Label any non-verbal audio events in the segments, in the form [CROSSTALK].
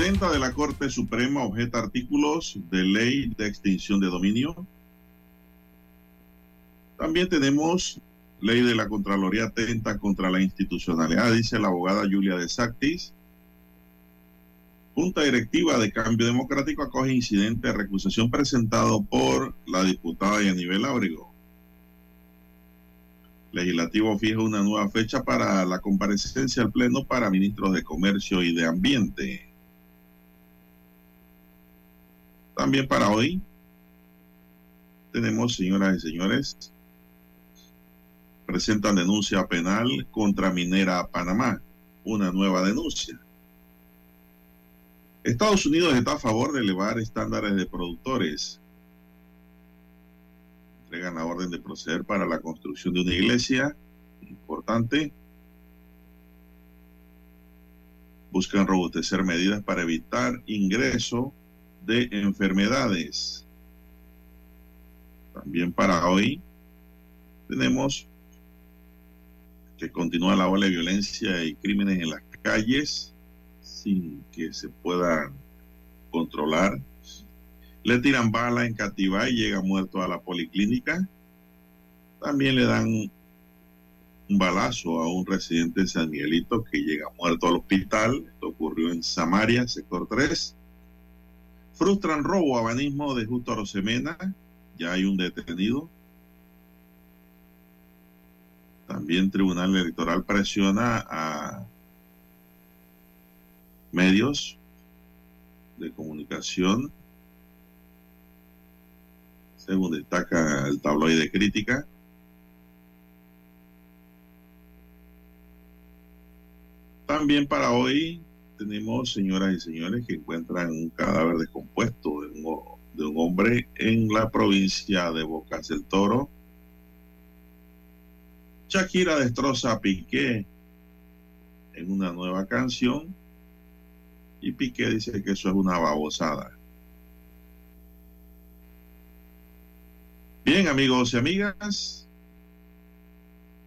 Presidenta de la Corte Suprema objeta artículos de ley de extinción de dominio. También tenemos ley de la Contraloría atenta contra la institucionalidad, dice la abogada Julia de Sactis. Junta Directiva de Cambio Democrático acoge incidente de recusación presentado por la diputada Yanivel Ábrego. Legislativo fija una nueva fecha para la comparecencia al Pleno para ministros de Comercio y de Ambiente. También para hoy tenemos, señoras y señores, presentan denuncia penal contra Minera Panamá, una nueva denuncia. Estados Unidos está a favor de elevar estándares de productores. Entregan la orden de proceder para la construcción de una iglesia importante. Buscan robustecer medidas para evitar ingreso de enfermedades. También para hoy tenemos que continúa la ola de violencia y crímenes en las calles sin que se puedan controlar. Le tiran bala en Cativá y llega muerto a la policlínica. También le dan un balazo a un residente de San Miguelito que llega muerto al hospital. Ocurrió en Samaria, sector 3. Frustran robo abanismo de Justo Rosemena. Ya hay un detenido. También Tribunal Electoral presiona a medios de comunicación, según destaca el tabloide de crítica. También para hoy tenemos, señoras y señores, que encuentran un cadáver descompuesto de un, de un hombre en la provincia de Bocas del Toro. Shakira destroza a Piqué en una nueva canción y Piqué dice que eso es una babosada. Bien, amigos y amigas,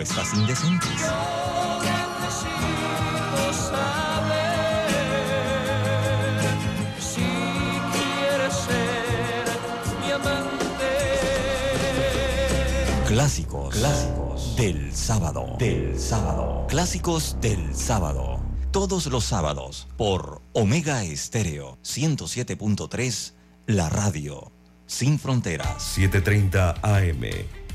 propuestas indecentes. Clásicos, clásicos del sábado, del sábado. Clásicos del sábado. Todos los sábados por Omega Estéreo 107.3, la radio sin fronteras. 7:30 AM.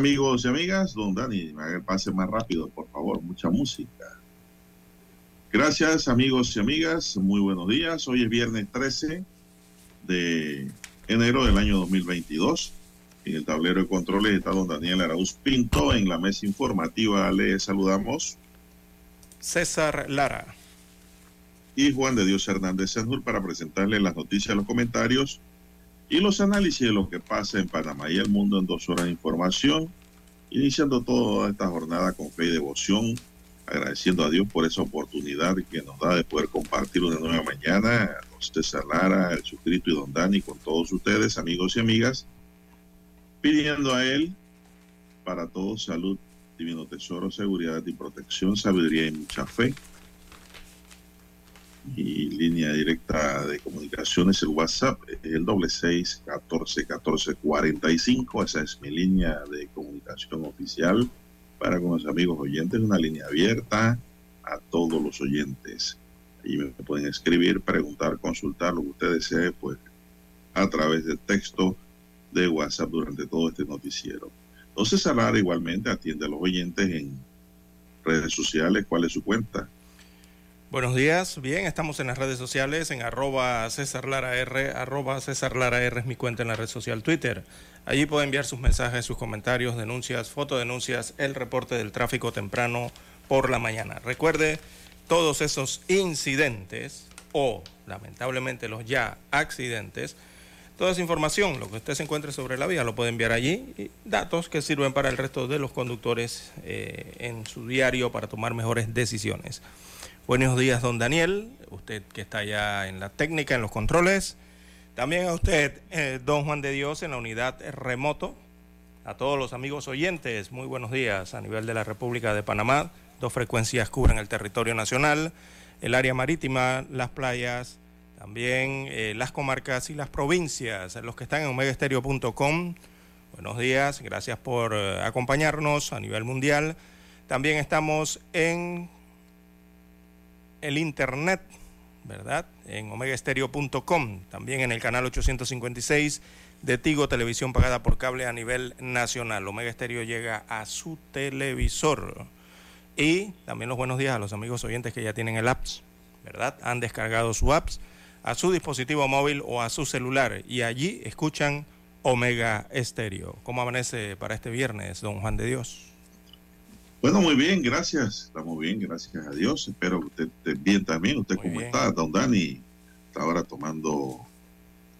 Amigos y amigas, don Dani, pase más rápido, por favor, mucha música. Gracias, amigos y amigas, muy buenos días. Hoy es viernes 13 de enero del año 2022. En el tablero de controles está don Daniel Arauz Pinto. En la mesa informativa le saludamos César Lara y Juan de Dios Hernández Senjur para presentarle las noticias, los comentarios y los análisis de lo que pasa en Panamá y el mundo en dos horas de información, iniciando toda esta jornada con fe y devoción, agradeciendo a Dios por esa oportunidad que nos da de poder compartir una nueva mañana, a don César Lara, el suscrito y don Dani, con todos ustedes, amigos y amigas, pidiendo a Él para todos salud, divino tesoro, seguridad y protección, sabiduría y mucha fe y línea directa de comunicaciones, el WhatsApp, el doble seis catorce catorce cuarenta y cinco. Esa es mi línea de comunicación oficial para con los amigos oyentes, una línea abierta a todos los oyentes. Ahí me pueden escribir, preguntar, consultar lo que ustedes deseen, pues a través del texto de WhatsApp durante todo este noticiero. Entonces, Salar igualmente atiende a los oyentes en redes sociales. ¿Cuál es su cuenta? Buenos días, bien, estamos en las redes sociales, en arroba César Lara R, arroba César Lara R es mi cuenta en la red social Twitter. Allí puede enviar sus mensajes, sus comentarios, denuncias, fotodenuncias, el reporte del tráfico temprano por la mañana. Recuerde, todos esos incidentes o lamentablemente los ya accidentes, toda esa información, lo que usted se encuentre sobre la vía, lo puede enviar allí y datos que sirven para el resto de los conductores eh, en su diario para tomar mejores decisiones. Buenos días, don Daniel, usted que está ya en la técnica, en los controles. También a usted, eh, don Juan de Dios, en la unidad remoto. A todos los amigos oyentes, muy buenos días a nivel de la República de Panamá. Dos frecuencias cubren el territorio nacional, el área marítima, las playas, también eh, las comarcas y las provincias. Los que están en omegaestereo.com, buenos días, gracias por eh, acompañarnos a nivel mundial. También estamos en el internet, ¿verdad? En omegaestereo.com, también en el canal 856 de Tigo Televisión pagada por cable a nivel nacional. Omega Estéreo llega a su televisor. Y también los buenos días a los amigos oyentes que ya tienen el apps, ¿verdad? Han descargado su apps a su dispositivo móvil o a su celular y allí escuchan Omega Estéreo. ¿Cómo amanece para este viernes, don Juan de Dios? Bueno, muy bien, gracias. Estamos bien, gracias a Dios. Espero que usted esté bien también. ¿Usted cómo está, don Dani? Está ahora tomando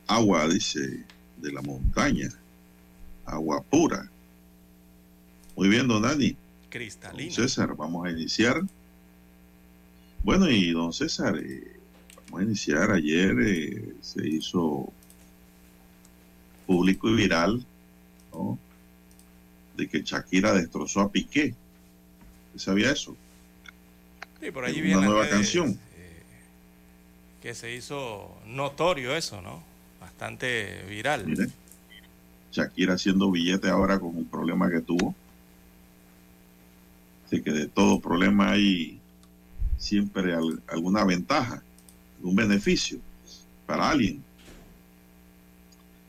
agua, dice, de la montaña. Agua pura. Muy bien, don Dani. Cristalina. Don César, vamos a iniciar. Bueno, y don César, eh, vamos a iniciar. Ayer eh, se hizo público y viral, ¿no? De que Shakira destrozó a Piqué. ¿Sabía eso? Sí, por allí Una viene nueva canción. eh, que se hizo notorio eso, ¿no? Bastante viral. Mire, Shakira haciendo billete ahora con un problema que tuvo. Así que de todo problema hay siempre al- alguna ventaja, algún beneficio. para alguien.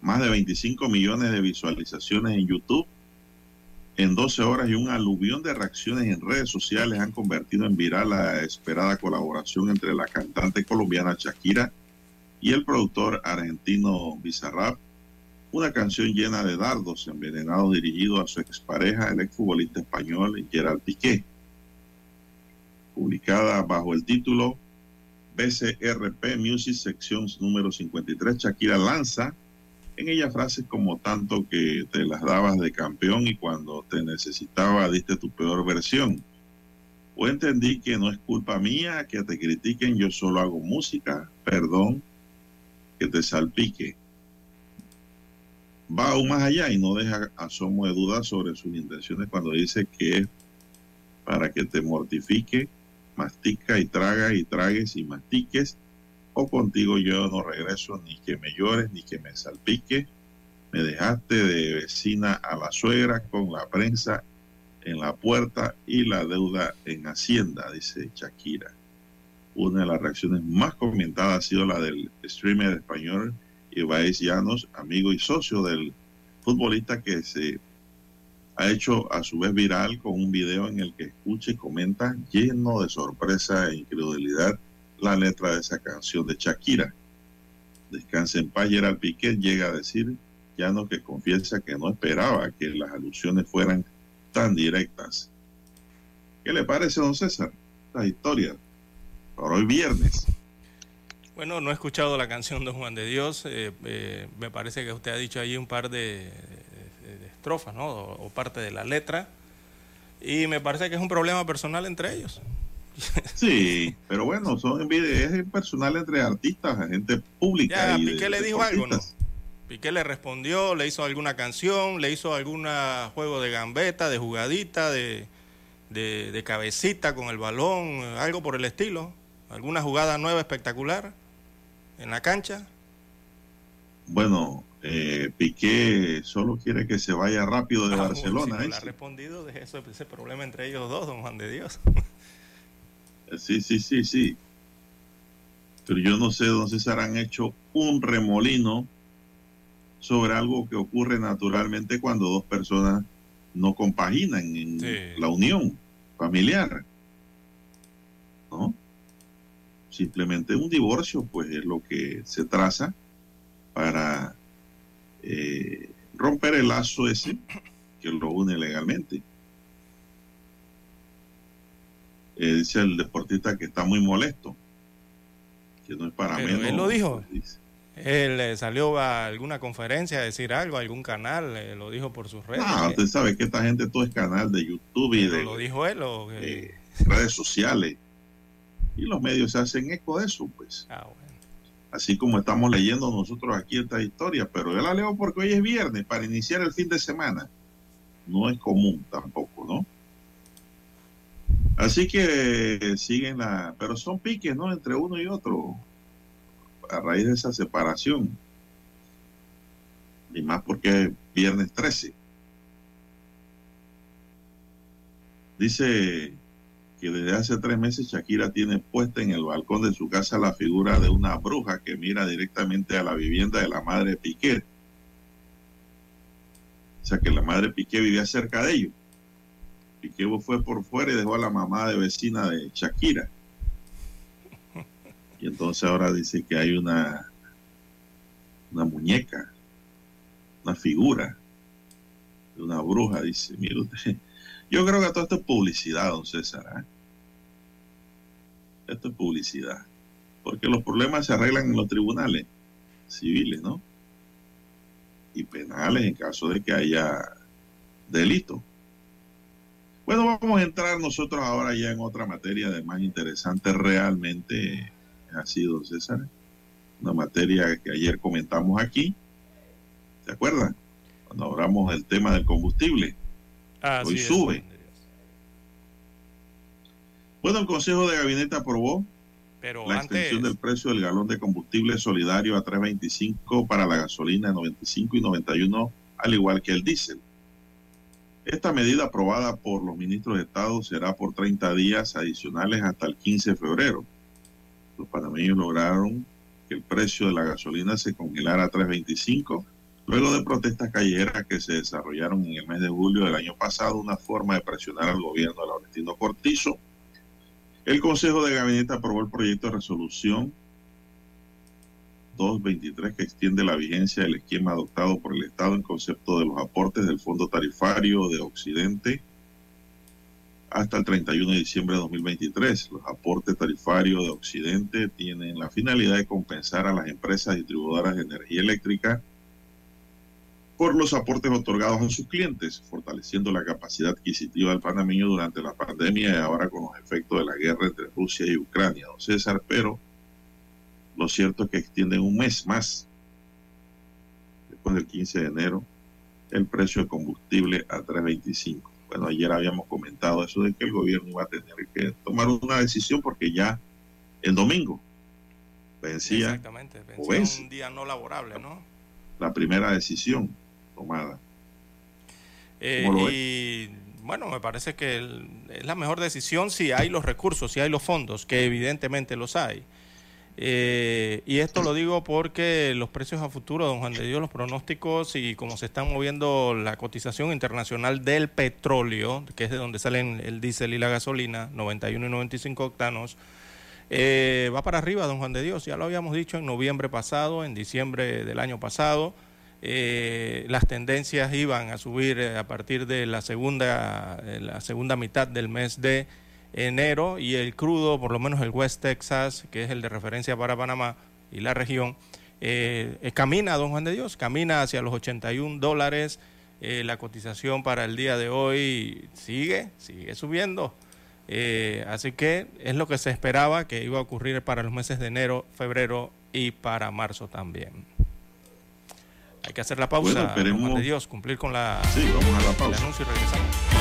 Más de 25 millones de visualizaciones en YouTube en 12 horas y un aluvión de reacciones en redes sociales han convertido en viral la esperada colaboración entre la cantante colombiana Shakira y el productor argentino Bizarrap, una canción llena de dardos envenenados dirigido a su expareja, el exfutbolista español Gerard Piqué. Publicada bajo el título BCRP Music Sección número 53, Shakira lanza en ella frases como tanto que te las dabas de campeón y cuando te necesitaba diste tu peor versión. O entendí que no es culpa mía que te critiquen, yo solo hago música, perdón, que te salpique. Va aún más allá y no deja asomo de duda sobre sus intenciones cuando dice que es para que te mortifique, mastica y traga y tragues y mastiques o contigo yo no regreso ni que me llores ni que me salpique. Me dejaste de vecina a la suegra con la prensa en la puerta y la deuda en Hacienda, dice Shakira. Una de las reacciones más comentadas ha sido la del streamer español Ibaez Llanos, amigo y socio del futbolista que se ha hecho a su vez viral con un video en el que escucha y comenta lleno de sorpresa e incredulidad la letra de esa canción de Shakira. Descansa en paz, Gerald Piqué llega a decir, ya no que confiesa que no esperaba que las alusiones fueran tan directas. ¿Qué le parece, don César? La historia. Por hoy viernes. Bueno, no he escuchado la canción de Juan de Dios. Eh, eh, me parece que usted ha dicho ahí un par de, estrofas, ¿no? O parte de la letra. Y me parece que es un problema personal entre ellos. [LAUGHS] Sí, pero bueno, son es personal entre artistas, gente pública. Ya, Piqué le dijo algo, ¿no? Piqué le respondió, le hizo alguna canción, le hizo algún juego de gambeta, de jugadita, de, de, de, cabecita con el balón, algo por el estilo. ¿Alguna jugada nueva espectacular en la cancha? Bueno, eh, Piqué solo quiere que se vaya rápido de ah, Barcelona. Si no le ha respondido de eso, ese problema entre ellos dos, don Juan de Dios. Sí, sí, sí, sí. Pero yo no sé dónde se han hecho un remolino sobre algo que ocurre naturalmente cuando dos personas no compaginan en la unión familiar. ¿No? Simplemente un divorcio, pues es lo que se traza para eh, romper el lazo ese que lo une legalmente. Eh, dice el deportista que está muy molesto, que no es para mí Él lo dijo. Él eh, salió a alguna conferencia a decir algo, a algún canal, eh, lo dijo por sus redes. Ah, usted sabe que esta gente todo es canal de YouTube y de. ¿Lo dijo él o [LAUGHS] redes sociales? Y los medios se hacen eco de eso, pues. Ah, bueno. Así como estamos leyendo nosotros aquí esta historia, pero yo la leo porque hoy es viernes, para iniciar el fin de semana. No es común tampoco, ¿no? Así que siguen la, pero son piques, ¿no? Entre uno y otro, a raíz de esa separación. Y más porque es viernes 13. Dice que desde hace tres meses Shakira tiene puesta en el balcón de su casa la figura de una bruja que mira directamente a la vivienda de la madre Piqué. O sea que la madre Piqué vivía cerca de ellos. Piqué fue por fuera y dejó a la mamá de vecina de Shakira. Y entonces ahora dice que hay una, una muñeca, una figura de una bruja. Dice, mire usted, yo creo que todo esto es publicidad, don César. ¿eh? Esto es publicidad. Porque los problemas se arreglan en los tribunales civiles, ¿no? Y penales en caso de que haya delito. Bueno, vamos a entrar nosotros ahora ya en otra materia de más interesante realmente ha sido, César. Una materia que ayer comentamos aquí. ¿Se acuerdan? Cuando hablamos del tema del combustible. Hoy sube. Bueno, el Consejo de Gabinete aprobó Pero la extensión del precio del galón de combustible solidario a 3.25 para la gasolina 95 y 91, al igual que el diésel. Esta medida aprobada por los ministros de Estado será por 30 días adicionales hasta el 15 de febrero. Los panameños lograron que el precio de la gasolina se congelara a 3.25 luego de protestas callejeras que se desarrollaron en el mes de julio del año pasado, una forma de presionar al gobierno de Laurentino Cortizo. El Consejo de Gabinete aprobó el proyecto de resolución 223 que extiende la vigencia del esquema adoptado por el Estado en concepto de los aportes del Fondo Tarifario de Occidente hasta el 31 de diciembre de 2023. Los aportes tarifarios de Occidente tienen la finalidad de compensar a las empresas distribuidoras de energía eléctrica por los aportes otorgados a sus clientes, fortaleciendo la capacidad adquisitiva del panameño durante la pandemia y ahora con los efectos de la guerra entre Rusia y Ucrania, don César, pero lo cierto es que extienden un mes más, después del 15 de enero, el precio de combustible a 3.25. Bueno, ayer habíamos comentado eso de que el gobierno iba a tener que tomar una decisión porque ya el domingo vencía, Exactamente, vencía un día no laborable, ¿no? La primera decisión tomada. Eh, y bueno, me parece que el, es la mejor decisión si hay los recursos, si hay los fondos, que evidentemente los hay. Eh, y esto lo digo porque los precios a futuro, don Juan de Dios, los pronósticos y cómo se están moviendo la cotización internacional del petróleo, que es de donde salen el diésel y la gasolina, 91 y 95 octanos, eh, va para arriba, don Juan de Dios. Ya lo habíamos dicho en noviembre pasado, en diciembre del año pasado. Eh, las tendencias iban a subir a partir de la segunda, la segunda mitad del mes de enero y el crudo, por lo menos el West Texas, que es el de referencia para Panamá y la región, eh, eh camina, don Juan de Dios, camina hacia los 81 dólares. Eh, la cotización para el día de hoy sigue, sigue subiendo. Así que es lo que se esperaba que iba a ocurrir para los meses de enero, febrero y para marzo también. Hay que hacer la pausa, bueno, don Juan de Dios, cumplir con la, sí, vamos a la pausa. el anuncio y regresamos.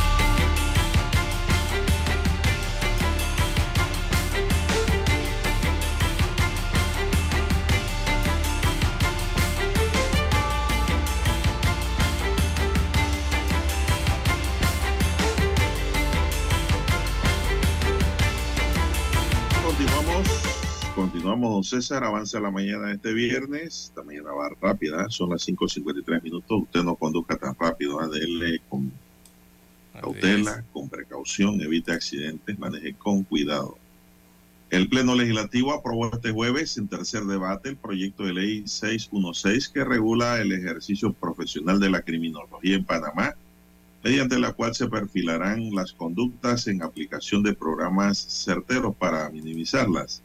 Continuamos, don César. Avanza la mañana de este viernes. Esta mañana va rápida, son las 5.53 minutos. Usted no conduzca tan rápido, adele con cautela, con precaución, evite accidentes, maneje con cuidado. El Pleno Legislativo aprobó este jueves en tercer debate el proyecto de ley 616 que regula el ejercicio profesional de la criminología en Panamá mediante la cual se perfilarán las conductas en aplicación de programas certeros para minimizarlas.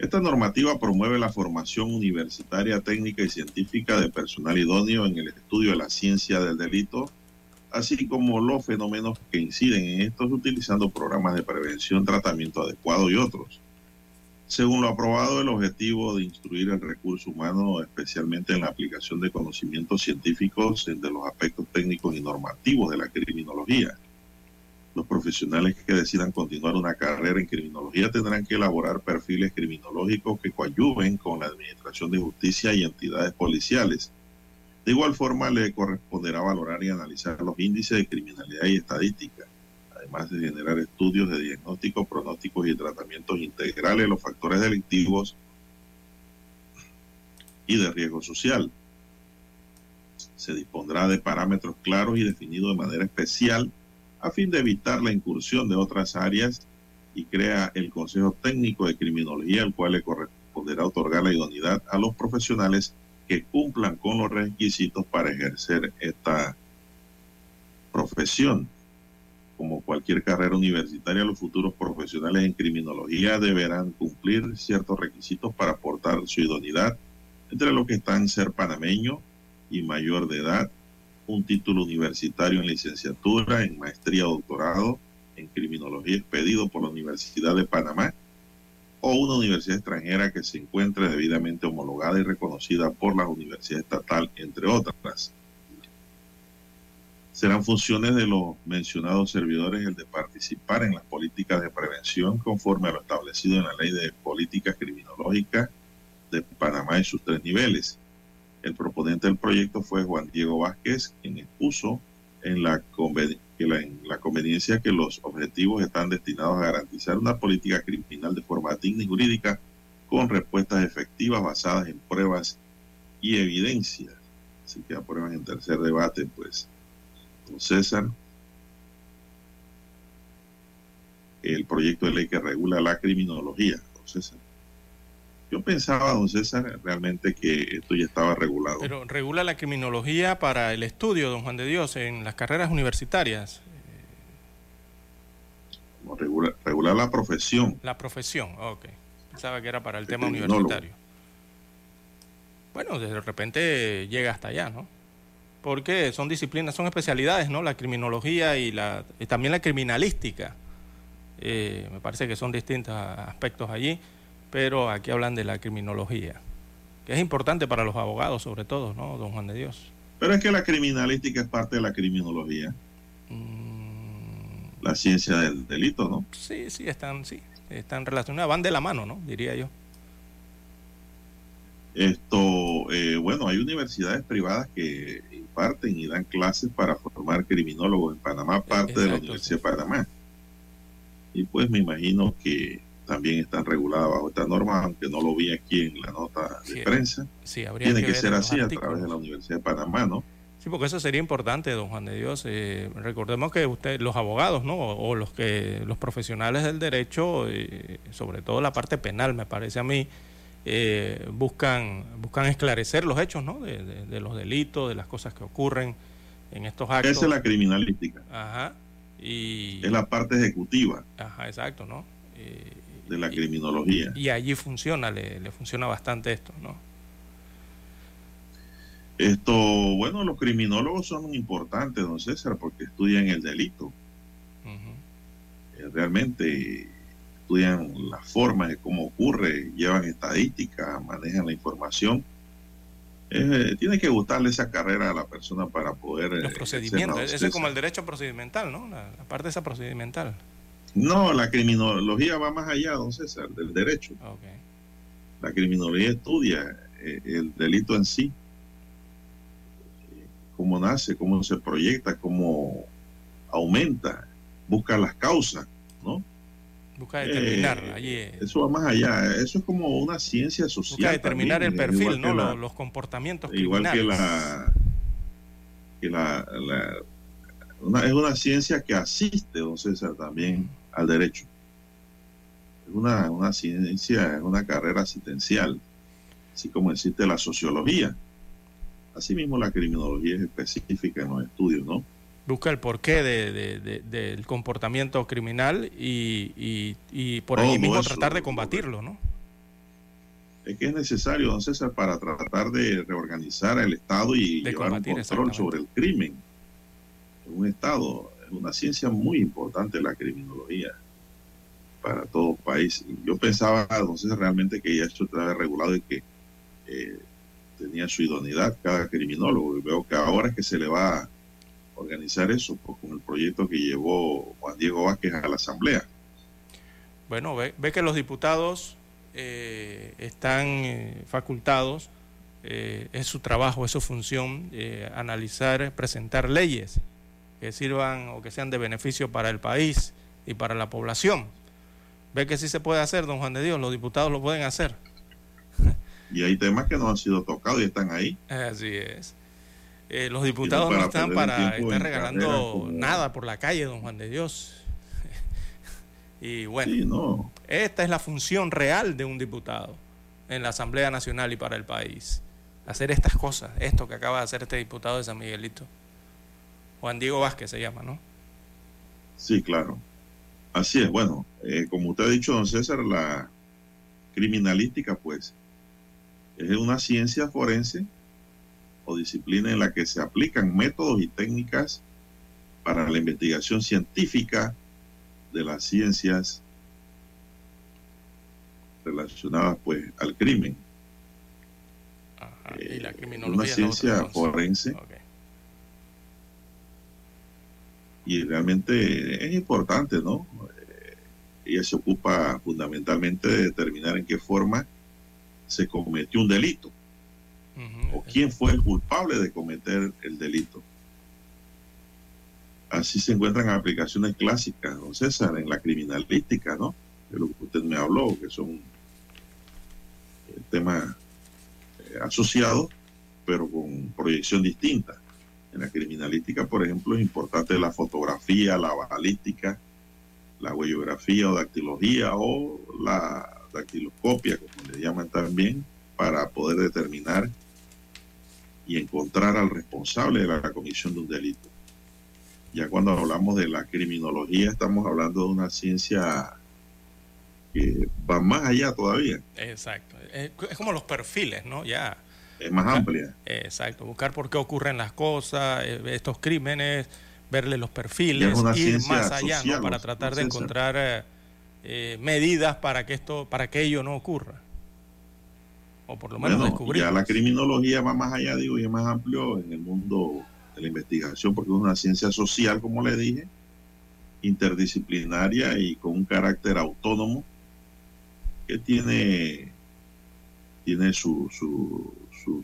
Esta normativa promueve la formación universitaria, técnica y científica de personal idóneo en el estudio de la ciencia del delito, así como los fenómenos que inciden en estos utilizando programas de prevención, tratamiento adecuado y otros. Según lo aprobado, el objetivo de instruir el recurso humano, especialmente en la aplicación de conocimientos científicos de los aspectos técnicos y normativos de la criminología. Los profesionales que decidan continuar una carrera en criminología tendrán que elaborar perfiles criminológicos que coadyuven con la Administración de Justicia y entidades policiales. De igual forma, le corresponderá valorar y analizar los índices de criminalidad y estadística además de generar estudios de diagnóstico, pronósticos y tratamientos integrales de los factores delictivos y de riesgo social. Se dispondrá de parámetros claros y definidos de manera especial a fin de evitar la incursión de otras áreas y crea el Consejo Técnico de Criminología, al cual le corresponderá otorgar la idoneidad a los profesionales que cumplan con los requisitos para ejercer esta profesión. Como cualquier carrera universitaria, los futuros profesionales en criminología deberán cumplir ciertos requisitos para aportar su idoneidad, entre los que están ser panameño y mayor de edad, un título universitario en licenciatura, en maestría o doctorado en criminología expedido por la Universidad de Panamá o una universidad extranjera que se encuentre debidamente homologada y reconocida por la Universidad Estatal, entre otras. Serán funciones de los mencionados servidores el de participar en las políticas de prevención conforme a lo establecido en la Ley de Política Criminológica de Panamá en sus tres niveles. El proponente del proyecto fue Juan Diego Vázquez, quien expuso en la, en la conveniencia que los objetivos están destinados a garantizar una política criminal de forma digna y jurídica con respuestas efectivas basadas en pruebas y evidencias. Así que aprueban en tercer debate, pues don César, el proyecto de ley que regula la criminología, don César. Yo pensaba, don César, realmente que esto ya estaba regulado. Pero regula la criminología para el estudio, don Juan de Dios, en las carreras universitarias. regular la profesión. La profesión, ok. Pensaba que era para el tema universitario. Bueno, de repente llega hasta allá, ¿no? porque son disciplinas, son especialidades, ¿no? La criminología y, la, también la criminalística. Eh, me parece que son distintos aspectos allí, pero aquí hablan de la criminología, que es importante para los abogados sobre todo, ¿no, don Juan de Dios? Pero es que la criminalística es parte de la criminología. Mm. La ciencia del delito, ¿no? Sí, sí, están, sí, están relacionadas, van de la mano, ¿no? Diría yo. Esto, eh, bueno, hay universidades privadas que imparten y dan clases para formar criminólogos en Panamá, parte de la Universidad de Panamá. Y pues me imagino que también están reguladas bajo esta norma, aunque no lo vi aquí en la nota de prensa. Sí, Tiene que, ser así a través de la Universidad de Panamá, ¿no? Sí, porque eso sería importante, don Juan de Dios. Eh, recordemos que usted, los abogados, ¿no? O, los que, los profesionales del derecho, eh, sobre todo la parte penal, me parece a mí, eh, buscan, buscan esclarecer los hechos ¿no? De, los delitos, de las cosas que ocurren en estos actos. Esa es la criminalística. Ajá. Y, es la parte ejecutiva. Ajá, exacto, ¿no? Eh, de la criminología. Y, allí funciona, le, le, funciona bastante esto, ¿no? Esto, bueno, los criminólogos son importantes, don César, porque estudian el delito. Eh, realmente estudian las formas de cómo ocurre, llevan estadísticas, manejan la información. Eh, tiene que gustarle esa carrera a la persona para poder... Los eh, procedimientos, eso es como el derecho procedimental, ¿no? La, parte esa procedimental. No, la criminología va más allá, don César, del derecho. La criminología estudia eh, el delito en sí, cómo nace, cómo se proyecta, cómo aumenta, busca las causas, ¿no? Busca determinar. Eh, allí, eso va más allá. Eso es como una ciencia social. Busca determinar el perfil, ¿no? los, comportamientos igual criminales. que la, que la, es una ciencia que asiste, don César, también al derecho. Es una, una ciencia, es una carrera asistencial, así como existe la sociología. Asimismo, la criminología es específica en los estudios, ¿no? busca el porqué del comportamiento criminal y, por ahí mismo tratar de combatirlo, ¿no? Es que es necesario, don César, para tratar de reorganizar el Estado y llevar un control sobre el crimen en un Estado. Una ciencia muy importante la criminología para todo país. yo pensaba, César, realmente que ya esto estaba regulado y que eh, tenía su idoneidad cada criminólogo. Y veo que ahora es que se le va a organizar eso pues, con el proyecto que llevó Juan Diego Vázquez a la Asamblea. Bueno, ve, que los diputados eh, están eh, facultados, eh, es su trabajo, es su función, analizar, presentar leyes que sirvan o que sean de beneficio para el país y para la población. Ve que sí se puede hacer, don Juan de Dios, los diputados lo pueden hacer. Y hay temas que no han sido tocados y están ahí. Así es. Eh, los diputados no, están para estar regalando nada por la calle, don Juan de Dios. [LAUGHS] y bueno, esta es la función real de un diputado en la Asamblea Nacional y para el país. Hacer estas cosas, esto que acaba de hacer este diputado de San Miguelito. Juan Diego Vázquez se llama, ¿no? Sí, claro. Así es. Bueno, eh, como usted ha dicho, don César, la criminalística, pues, es una ciencia forense disciplina en la que se aplican métodos y técnicas para la investigación científica de las ciencias relacionadas pues al crimen. ¿Y la eh, una ciencia forense. Y realmente es importante, ¿no? Eh, ella se ocupa fundamentalmente de determinar en qué forma se cometió un delito o quién fue el culpable de cometer el delito. Así se encuentran aplicaciones clásicas, don César, en la criminalística, ¿no? De lo que usted me habló, que son eh, temas eh, asociados, pero con proyección distinta. En la criminalística, por ejemplo, es importante la fotografía, la balística, la huellografía o dactilología o la dactiloscopia, como le llaman también, para poder determinar y encontrar al responsable de la comisión de un delito. Ya cuando hablamos de la criminología estamos hablando de una ciencia que va más allá todavía. Exacto. Es como los perfiles, ¿no? Ya. Es más amplia. Exacto. Buscar por qué ocurren las cosas, eh, estos crímenes, verle los perfiles, ir más allá, ¿no? Para tratar de encontrar eh, eh, medidas para que esto, para que ello no ocurra o por lo menos descubrir. Ya la criminología va más allá, digo, y es más amplio en el mundo de la investigación, porque es una ciencia social, como le dije, interdisciplinaria y con un carácter autónomo que tiene, tiene su,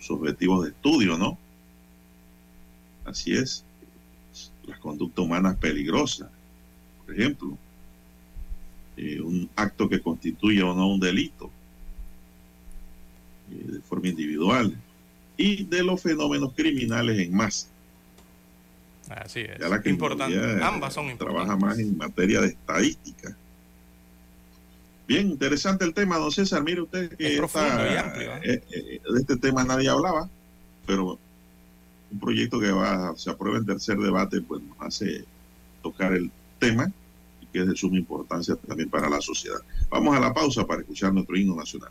sus objetivos de estudio, ¿no? Así es. Las conductas humanas peligrosas, por ejemplo, eh, un acto que constituye o no un delito eh, de forma individual y de los fenómenos criminales en masa. Así es. Ya la Importante. Ambas son importantes. Trabaja más en materia de estadística. Bien, interesante el tema, don César. Mire usted que ¿eh? Eh, de este tema nadie hablaba, pero un proyecto que va, se aprueba en tercer debate, pues nos hace tocar el tema y que es de suma importancia también para la sociedad. Vamos a la pausa para escuchar nuestro himno nacional.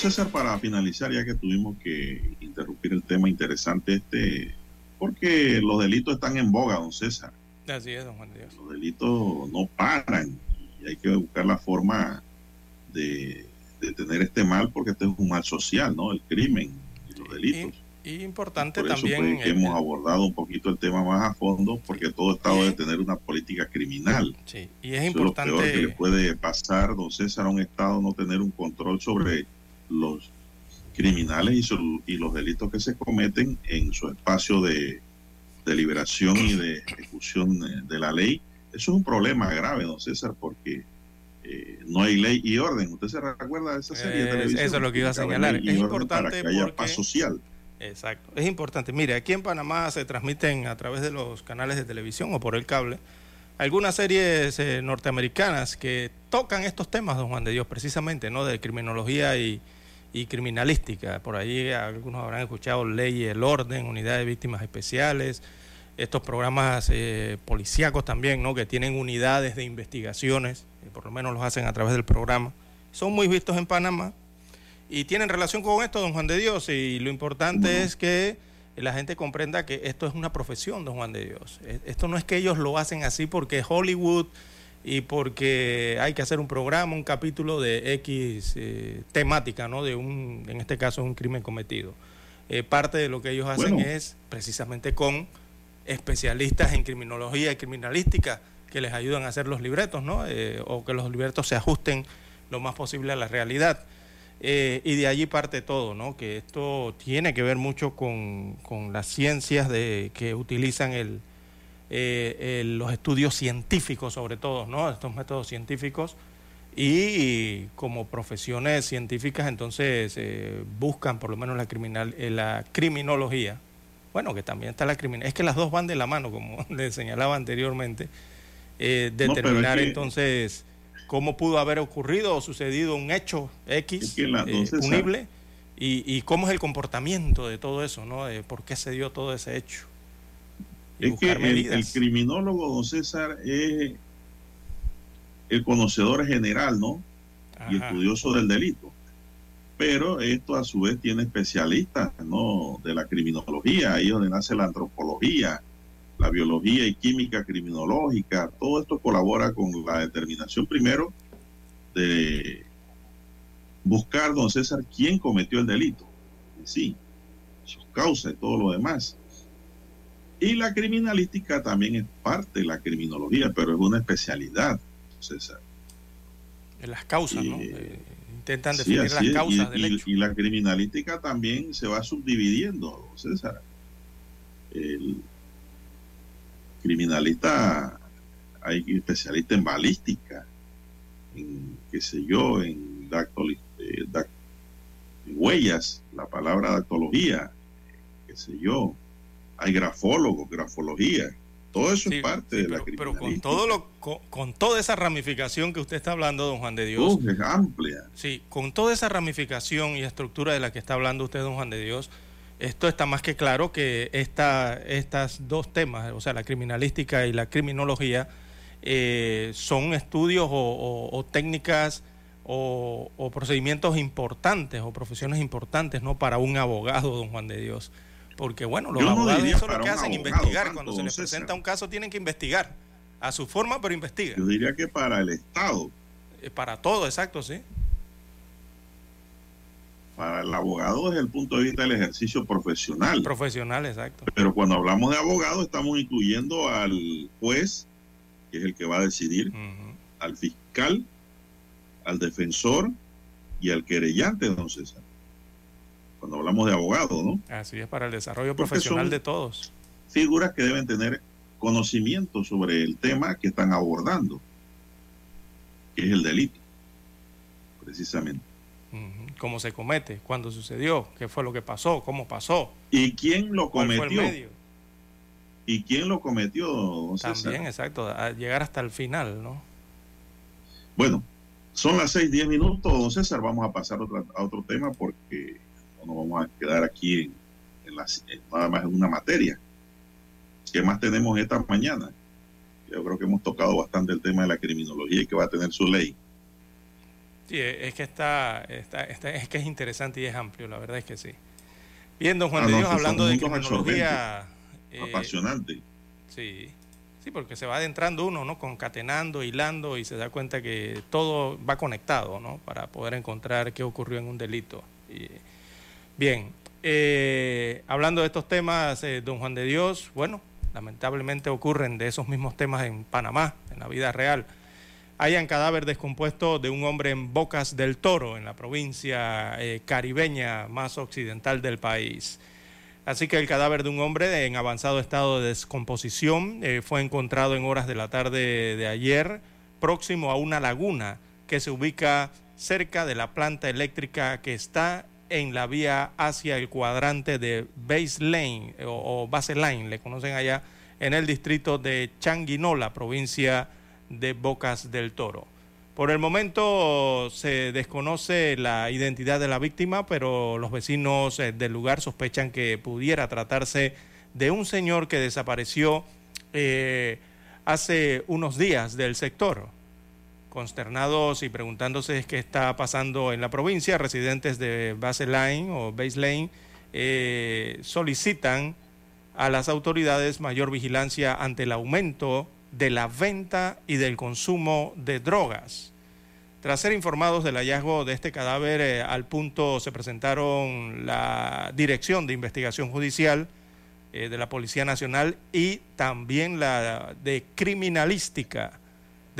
César, para finalizar, ya que tuvimos que interrumpir el tema interesante este, porque los delitos están en boga, don César. Así es, don Juan Dios. Los delitos no paran y hay que buscar la forma de, de tener este mal, porque este es un mal social, ¿no? El crimen y los delitos. Y, y importante Por eso también. fue que el- hemos abordado un poquito el tema más a fondo, porque todo Estado Y- debe tener una política criminal. sí, y es Eso es lo peor que le importante. puede pasar, don César, a un Estado no tener un control sobre los criminales y, su- y los delitos que se cometen en su espacio de deliberación y de ejecución eh, de la ley. Eso es un problema grave, don César, porque eh, no hay ley y orden. ¿Usted se recuerda de esa serie de televisión? eso es lo que iba a señalar. Es importante para que haya porque- paz social. Exacto, es importante. Mire, aquí en Panamá se transmiten a través de los canales de televisión o por el cable algunas series eh, norteamericanas que tocan estos temas, don Juan de Dios, precisamente, ¿no? De criminología y, y criminalística. Por ahí algunos habrán escuchado Ley y el Orden, Unidad de Víctimas Especiales, estos programas eh, policíacos también, ¿no? Que tienen unidades de investigaciones, eh, por lo menos los hacen a través del programa. Son muy vistos en Panamá y tienen relación con esto, don Juan de Dios. Y lo importante es que la gente comprenda que esto es una profesión, don Juan de Dios. E- Esto no es que ellos lo hacen así porque Hollywood y porque hay que hacer un programa, un capítulo de X eh, temática, ¿no? De un, en este caso, un crimen cometido. Eh, parte de lo que ellos hacen Bueno. es precisamente con especialistas en criminología y criminalística que les ayudan a hacer los libretos, ¿no? Eh, o que los libretos se ajusten lo más posible a la realidad. Eh, y de allí parte todo, ¿no? Que esto tiene que ver mucho con, con las ciencias de, que utilizan el, eh, el- los estudios científicos, sobre todo, ¿no? Estos métodos científicos. Y como profesiones científicas, entonces eh, buscan por lo menos la, criminal, eh, la criminología. Bueno, que también está la criminal. Es que las dos van de la mano, como [LAUGHS] le señalaba anteriormente. Eh, es determinar que- entonces cómo pudo haber ocurrido o sucedido un hecho X Es que eh, punible y, y cómo es el comportamiento de todo eso, ¿no? Por qué se dio todo ese hecho. Es que el, criminólogo, don César, es el conocedor general, ¿no? y estudioso del delito. Pero esto a su vez tiene especialistas ¿no? de la criminología, ahí donde nace la antropología, la biología y química criminológica. Todo esto colabora con la determinación primero de buscar, don César, quién cometió el delito. Sí, sus causas y todo lo demás. Y la criminalística también es parte de la criminología, pero es una especialidad, César. En las causas, ¿no? Eh, intentan definir las causas y, del y- hecho. y la criminalística también se va subdividiendo, César. El criminalista, hay especialistas en balística, en qué sé yo, en, eh, dac- en huellas, la palabra dactología, qué sé yo. Hay grafólogos, grafología. Todo eso Sí, es parte sí, de la pero, pero con criminalística. todo lo con, con toda esa ramificación que usted está hablando, don Juan de Dios, Uf, es amplia. sí, con toda esa ramificación y estructura de la que está hablando usted, don Juan de Dios, esto está más que claro que esta, estas dos temas, o sea, la criminalística y la criminología, eh, son estudios o, o- o técnicas o, o procedimientos importantes o profesiones importantes, ¿no? Para un abogado, don Juan de Dios. Porque, bueno, los Yo abogados eso es lo que hacen, investigar. tanto, Cuando se les César. presenta un caso, tienen que investigar. A su forma, pero investigan. Yo diría que para el Estado, Eh, Para todo, exacto, sí. para el abogado desde el punto de vista del ejercicio profesional. Profesional, exacto. Pero cuando hablamos de abogado estamos incluyendo al juez, que es el que va a decidir, al fiscal, al defensor y al querellante, don César. Cuando hablamos de abogados, ¿no? Así es, para el desarrollo profesional de todos. Figuras que deben tener conocimiento sobre el tema que están abordando, que es el delito, precisamente. ¿Cómo se comete? ¿Cuándo sucedió? ¿Qué fue lo que pasó? ¿Cómo pasó? ¿Y quién lo cometió? ¿Y quién lo cometió? También, exacto, a llegar hasta el final, ¿no? Bueno, son las seis, diez minutos, don César, vamos a pasar a otro tema porque no nos vamos a quedar aquí en, nada más en una materia. ¿Qué más tenemos esta mañana? Yo creo que hemos tocado bastante el tema de la criminología y que va a tener su ley. Sí, es que está, está, es que es interesante y es amplio, la verdad es que sí. Bien, don Juan ah, de Dios, hablando de criminología... Eh, apasionante. Sí, sí, porque se va adentrando uno, ¿no? Concatenando, hilando y se da cuenta que todo va conectado, ¿no? Para poder encontrar qué ocurrió en un delito. Bien, eh, hablando de estos temas, eh, don Juan de Dios, bueno, lamentablemente ocurren de esos mismos temas en Panamá, en la vida real. Hay un cadáver descompuesto de un hombre en Bocas del Toro, en la provincia eh, caribeña más occidental del país. Así que el cadáver de un hombre en avanzado estado de descomposición fue encontrado en horas de la tarde de ayer, próximo a una laguna que se ubica cerca de la planta eléctrica que está en la vía hacia el cuadrante de Base Lane o, Base Line, le conocen allá, en el distrito de Changuinola, provincia de Bocas del Toro. Por el momento se desconoce la identidad de la víctima, pero los vecinos eh, del lugar sospechan que pudiera tratarse de un señor que desapareció eh, hace unos días del sector consternados y preguntándose qué está pasando en la provincia, residentes de Baseline o Baseline eh, solicitan a las autoridades mayor vigilancia ante el aumento de la venta y del consumo de drogas. Tras ser informados del hallazgo de este cadáver, eh, al punto se presentaron la Dirección de Investigación Judicial eh, de la Policía Nacional y también la de Criminalística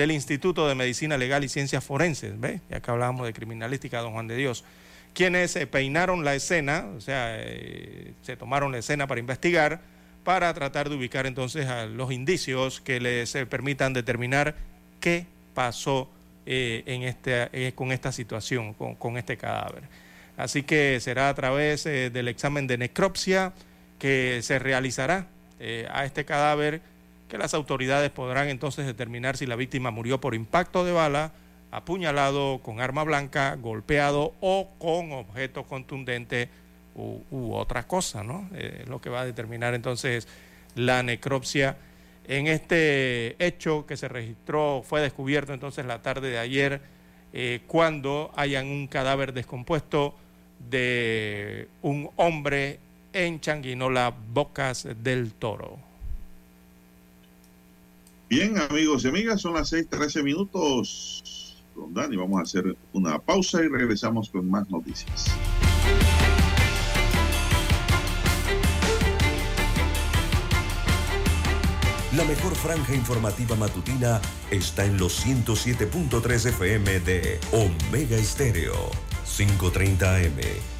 del Instituto de Medicina Legal y Ciencias Forenses, ¿ve? Ya que hablábamos de criminalística, don Juan de Dios, quienes eh, peinaron la escena, o sea, eh, se tomaron la escena para investigar, para tratar de ubicar entonces los indicios que les eh, permitan determinar qué pasó en este, con esta situación, con, este cadáver. Así que será a través del examen de necropsia que se realizará a este cadáver que las autoridades podrán entonces determinar si la víctima murió por impacto de bala, apuñalado con arma blanca, golpeado o con objeto contundente u, otra cosa, ¿no? Eh, lo que va a determinar entonces la necropsia. En este hecho que se registró, fue descubierto entonces la tarde de ayer, eh, cuando hayan un cadáver descompuesto de un hombre en Changuinola, Bocas del Toro. Bien, amigos y amigas, son las 6:13 minutos. Don Dani, vamos a hacer una pausa y regresamos con más noticias. La mejor franja informativa matutina está en los 107.3 FM de Omega Estéreo, 530 AM.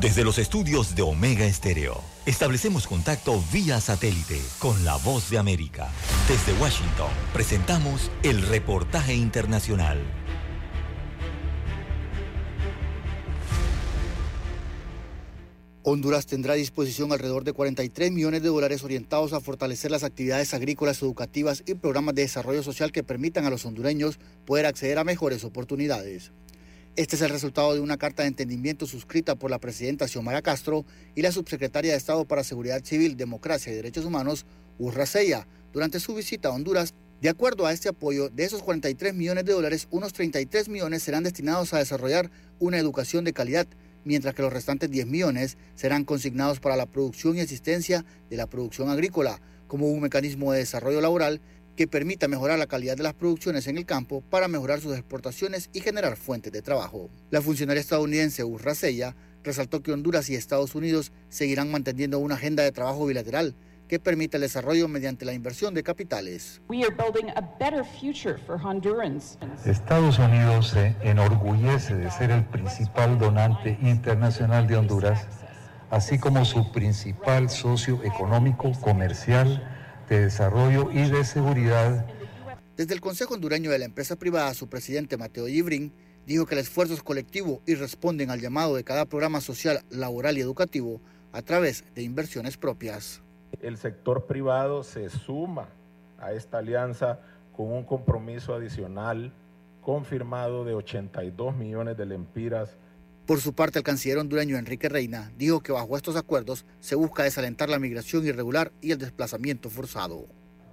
Desde los estudios de Omega Estéreo, establecemos contacto vía satélite con la voz de América. Desde Washington, presentamos el reportaje internacional. Honduras tendrá a disposición alrededor de 43 millones de dólares orientados a fortalecer las actividades agrícolas, educativas y programas de desarrollo social que permitan a los hondureños poder acceder a mejores oportunidades. Este es el resultado de una carta de entendimiento suscrita por la presidenta Xiomara Castro y la subsecretaria de Estado para Seguridad Civil, Democracia y Derechos Humanos, Urra Seya, durante su visita a Honduras. De acuerdo a este apoyo, de esos 43 millones de dólares, unos 33 millones serán destinados a desarrollar una educación de calidad mientras que los restantes 10 millones serán consignados para la producción y asistencia de la producción agrícola, como un mecanismo de desarrollo laboral que permita mejorar la calidad de las producciones en el campo para mejorar sus exportaciones y generar fuentes de trabajo. La funcionaria estadounidense Urra Sella resaltó que Honduras y Estados Unidos seguirán manteniendo una agenda de trabajo bilateral que permita el desarrollo mediante la inversión de capitales. Estados Unidos se enorgullece de ser el principal donante internacional de Honduras, así como su principal socio económico, comercial, de desarrollo y de seguridad. Desde el Consejo Hondureño de la Empresa Privada, su presidente Mateo Yibrin dijo que el esfuerzo es colectivo y responden al llamado de cada programa social, laboral y educativo a través de inversiones propias. El sector privado se suma a esta alianza con un compromiso adicional confirmado de 82 millones de lempiras. Por su parte, el canciller hondureño Enrique Reina dijo que bajo estos acuerdos se busca desalentar la migración irregular y el desplazamiento forzado.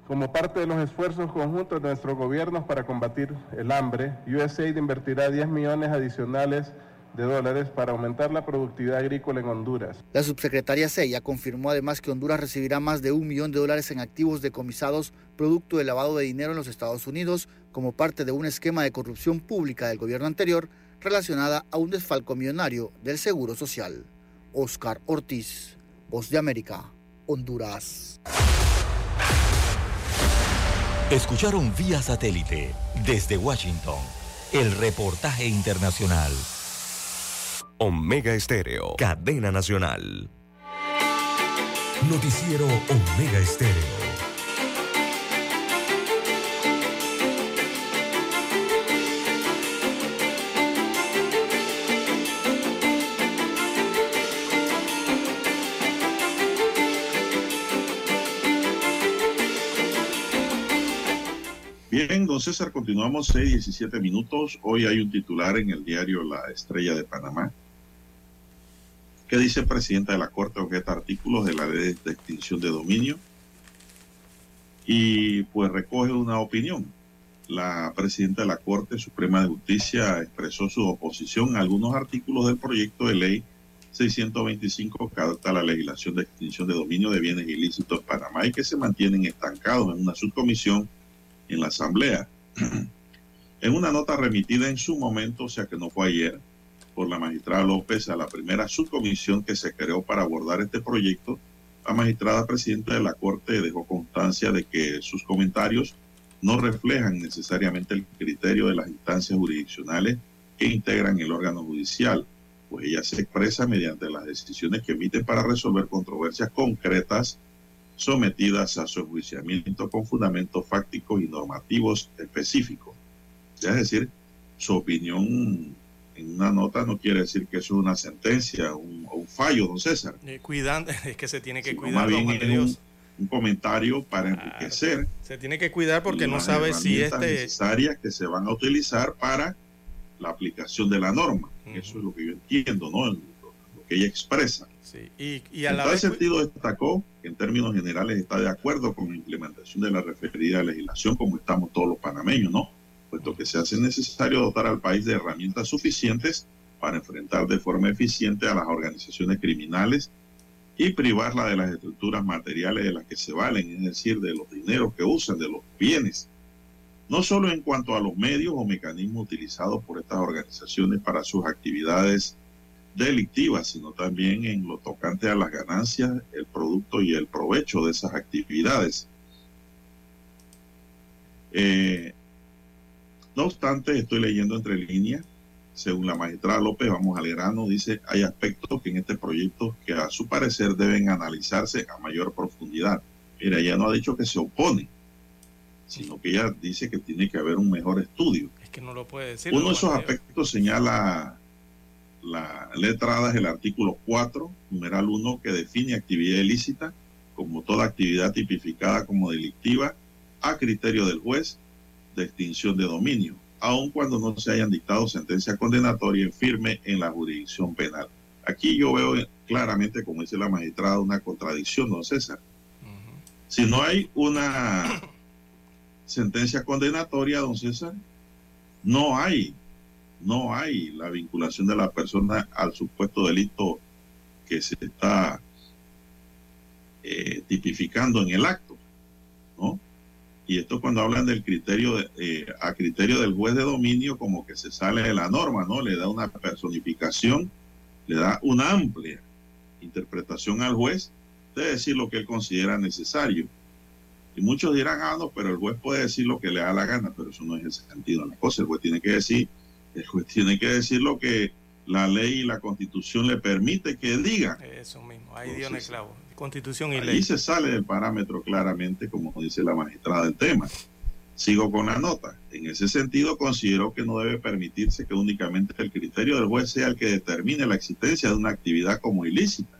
Como parte de los esfuerzos conjuntos de nuestros gobiernos para combatir el hambre, USAID invertirá 10 millones adicionales de dólares para aumentar la productividad agrícola en Honduras. La subsecretaria Sella confirmó además que Honduras recibirá más de un millón de dólares en activos decomisados producto del lavado de dinero en los Estados Unidos como parte de un esquema de corrupción pública del gobierno anterior relacionada a un desfalco millonario del Seguro Social. Oscar Ortiz, Voz de América, Honduras. Escucharon vía satélite desde Washington el reportaje internacional. Omega Estéreo, cadena nacional. Noticiero Omega Estéreo. César, continuamos 6, 17 minutos. Hoy hay un titular en el diario La Estrella de Panamá que dice presidenta de la Corte objeta artículos de la ley de extinción de dominio y pues recoge una opinión. La presidenta de la Corte Suprema de Justicia expresó su oposición a algunos artículos del proyecto de ley 625 que adopta la legislación de extinción de dominio de bienes ilícitos en Panamá y que se mantienen estancados en una subcomisión en la Asamblea. En una nota remitida en su momento, o sea que no fue ayer, por la magistrada López a la primera subcomisión que se creó para abordar este proyecto, la magistrada presidenta de la Corte dejó constancia de que sus comentarios no reflejan necesariamente el criterio de las instancias jurisdiccionales que integran el órgano judicial, pues ella se expresa mediante las decisiones que emite para resolver controversias concretas sometidas a su enjuiciamiento con fundamentos fácticos y normativos específicos. Es decir, su opinión en una nota no quiere decir que eso es una sentencia o un, fallo, don César. Eh, cuidando, [LAUGHS] es que se tiene que cuidar. Un, comentario para enriquecer. Se tiene que cuidar porque no sabe si este... necesarias que se van a utilizar para la aplicación de la norma. Eso es lo que yo entiendo, ¿no? Lo, que ella expresa. Y, en tal sentido destacó que en términos generales está de acuerdo con la implementación de la referida legislación como estamos todos los panameños, ¿no? Puesto que se hace necesario dotar al país de herramientas suficientes para enfrentar de forma eficiente a las organizaciones criminales y privarla de las estructuras materiales de las que se valen, es decir, de los dineros que usan, de los bienes, no solo en cuanto a los medios o mecanismos utilizados por estas organizaciones para sus actividades delictivas, sino también en lo tocante a las ganancias, el producto y el provecho de esas actividades. Eh, no obstante, estoy leyendo entre líneas, según la magistrada López, vamos al grano, dice, hay aspectos que en este proyecto que a su parecer deben analizarse a mayor profundidad. Mira, ella no ha dicho que se opone, sino que ella dice que tiene que haber un mejor estudio. Es que no lo puede decir. Uno de esos aspectos señala la letrada es el artículo 4, numeral 1, que define actividad ilícita como toda actividad tipificada como delictiva a criterio del juez de extinción de dominio, aun cuando no se hayan dictado sentencia condenatoria en firme en la jurisdicción penal. Aquí yo veo claramente, como dice la magistrada, una contradicción, don César. Si no hay una sentencia condenatoria, don César, no hay no hay la vinculación de la persona al supuesto delito que se está eh, tipificando en el acto, ¿no? Y esto cuando hablan del criterio, eh, a criterio del juez de dominio, como que se sale de la norma, ¿no? Le da una personificación, le da una amplia interpretación al juez de decir lo que él considera necesario. Y muchos dirán, ah, no, pero el juez puede decir lo que le da la gana, pero eso no es el sentido de la cosa. El juez tiene que decir, el juez tiene que decir lo que la ley y la constitución le permite que diga. Eso mismo, ahí dio el clavo. Constitución y ahí ley. Ahí se sale del parámetro claramente, como dice la magistrada del tema. Sigo con la nota. En ese sentido, considero que no debe permitirse que únicamente el criterio del juez sea el que determine la existencia de una actividad como ilícita,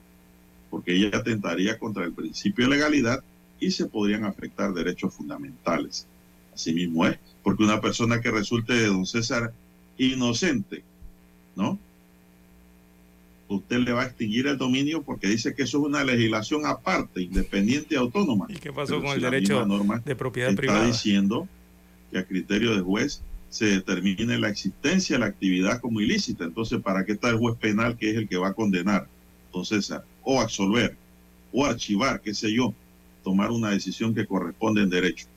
porque ella atentaría contra el principio de legalidad y se podrían afectar derechos fundamentales. Asimismo es, porque una persona que resulte de don César inocente, ¿no? usted le va a extinguir el dominio porque dice que eso es una legislación aparte, independiente y autónoma. ¿Y qué pasó con el derecho de propiedad está privada? Está diciendo que a criterio de juez se determine la existencia de la actividad como ilícita. Entonces, ¿para qué está el juez penal que es el que va a condenar? Entonces, o absolver, o archivar, qué sé yo, tomar una decisión que corresponde en derecho.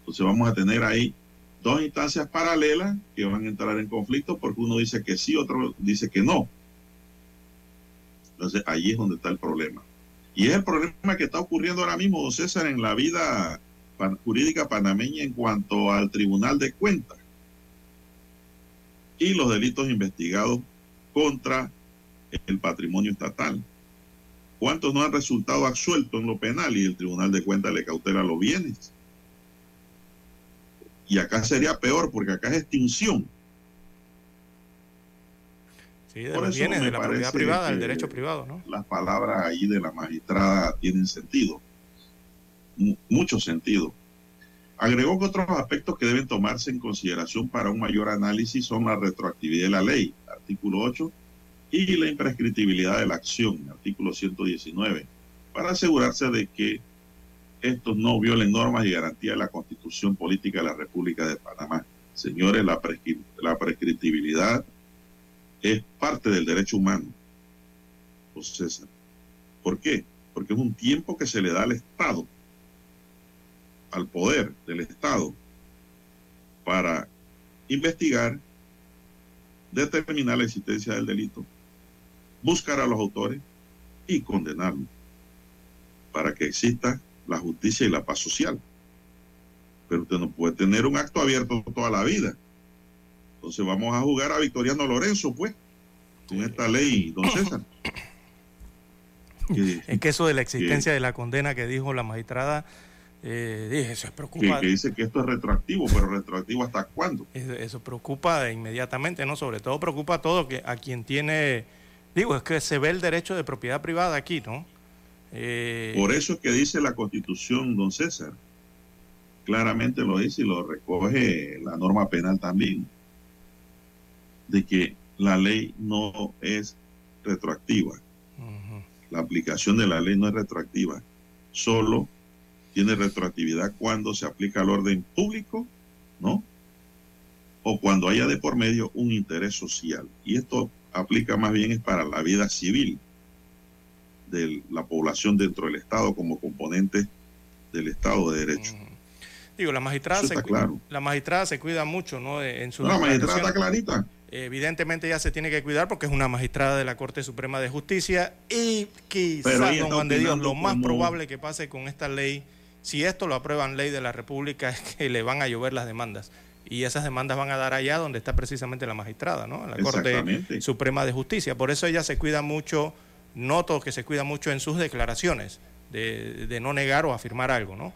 Entonces vamos a tener ahí dos instancias paralelas que van a entrar en conflicto porque uno dice que sí, otro dice que no. Entonces, ahí es donde está el problema. Y es el problema que está ocurriendo ahora mismo, César, en la vida jurídica panameña en cuanto al Tribunal de Cuentas y los delitos investigados contra el patrimonio estatal. ¿Cuántos no han resultado absueltos en lo penal y el Tribunal de Cuentas le cautela los bienes? Y acá sería peor porque acá es extinción Sí, de los bienes, de la propiedad privada, el derecho privado, ¿no? Las palabras ahí de la magistrada tienen sentido, mucho sentido. Agregó que otros aspectos que deben tomarse en consideración para un mayor análisis son la retroactividad de la ley, artículo 8, y la imprescriptibilidad de la acción, artículo 119, para asegurarse de que estos no violen normas y garantías de la Constitución Política de la República de Panamá. Señores, la, prescriptibilidad es parte del derecho humano. ¿Por qué? Porque es un tiempo que se le da al Estado, al poder del Estado, para investigar, determinar la existencia del delito, buscar a los autores y condenarlos, para que exista la justicia y la paz social. Pero usted no puede tener un acto abierto toda la vida entonces vamos a jugar a Victoriano Lorenzo, pues, con esta ley, don César. [COUGHS] es que eso de la existencia de la condena que dijo la magistrada, eh, dije, eso es preocupante. Que, dice que esto es retroactivo, pero retroactivo hasta cuándo? Eso, preocupa inmediatamente, ¿no? Sobre todo preocupa a todo que a quien tiene, digo, es que se ve el derecho de propiedad privada aquí, ¿no? Eh, Por eso es que dice la constitución, don César, claramente lo dice y lo recoge la norma penal también de que la ley no es retroactiva. La aplicación de la ley no es retroactiva. Solo tiene retroactividad cuando se aplica al orden público, ¿no? O cuando haya de por medio un interés social. Y esto aplica más bien es para la vida civil de la población dentro del Estado como componente del Estado de Derecho. Digo, la magistrada, se, la magistrada se cuida mucho, ¿no? En su la magistrada está clarita. Evidentemente ya se tiene que cuidar porque es una magistrada de la Corte Suprema de Justicia y quizás, don Juan de Dios, lo más probable que pase con esta ley, si esto lo aprueban ley de la República, [LAUGHS] es que le van a llover las demandas. Y esas demandas van a dar allá donde está precisamente la magistrada, ¿no? La Corte Suprema de Justicia. Por eso ella se cuida mucho, noto que se cuida mucho en sus declaraciones, de, no negar o afirmar algo, ¿no?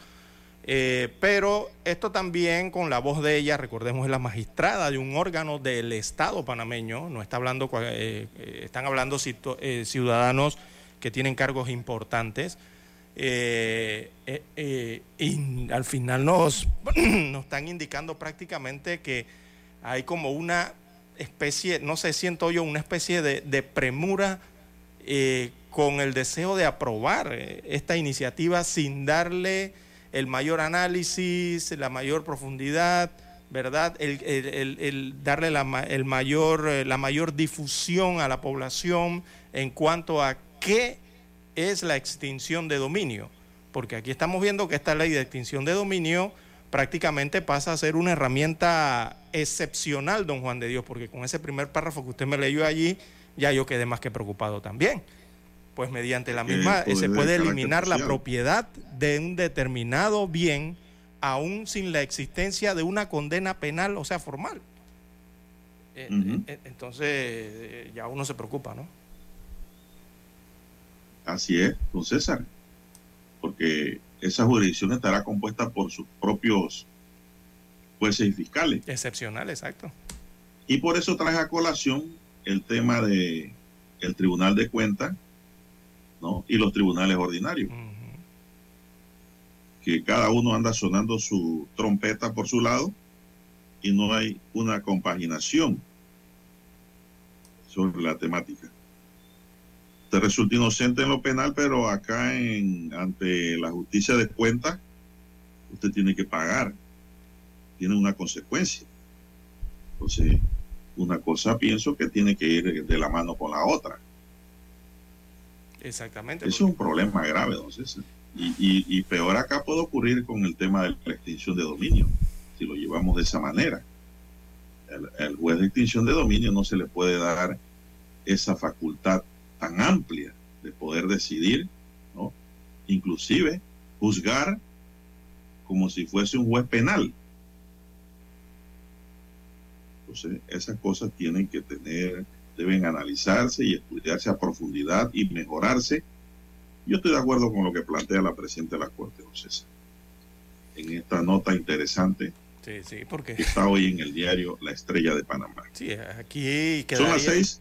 Eh, pero esto también con la voz de ella, recordemos, es la magistrada de un órgano del Estado panameño, no está hablando, eh, eh, están hablando ciudadanos que tienen cargos importantes. y al final nos, [CLEARS THROAT] nos están indicando prácticamente que hay como una especie, no sé, siento yo, una especie de premura con el deseo de aprobar esta iniciativa sin darle el mayor análisis, la mayor profundidad ¿verdad? El, darle la, el mayor, eh, la mayor difusión a la población en cuanto a qué es la extinción de dominio. Porque aquí estamos viendo que esta ley de extinción de dominio prácticamente pasa a ser una herramienta excepcional, don Juan de Dios, porque con ese primer párrafo que usted me leyó allí, ya yo quedé más que preocupado también. Pues mediante la misma se puede eliminar la propiedad de un determinado bien aún sin la existencia de una condena penal, o sea, formal. Eh, eh, entonces eh, ya uno se preocupa, ¿no? Así es, don César, porque esa jurisdicción estará compuesta por sus propios jueces y fiscales. Excepcional, exacto. Y por eso traje a colación el tema de el Tribunal de Cuentas ¿no? y los tribunales ordinarios. Que cada uno anda sonando su trompeta por su lado y no hay una compaginación sobre la temática. Usted resulta inocente en lo penal, pero acá en ante la justicia de cuentas, usted tiene que pagar. Tiene una consecuencia. Entonces, una cosa pienso que tiene que ir de la mano con la otra. Exactamente. es un problema grave, entonces. Y, y, peor acá puede ocurrir con el tema de la extinción de dominio, si lo llevamos de esa manera. El, juez de extinción de dominio no se le puede dar esa facultad tan amplia de poder decidir, ¿no? Inclusive juzgar como si fuese un juez penal. Entonces, esas cosas tienen que tener deben analizarse y estudiarse a profundidad y mejorarse. Yo estoy de acuerdo con lo que plantea la presidenta de la Corte, José en esta nota interesante sí, sí, porque... que está hoy en el diario La Estrella de Panamá. Sí, aquí Son las seis.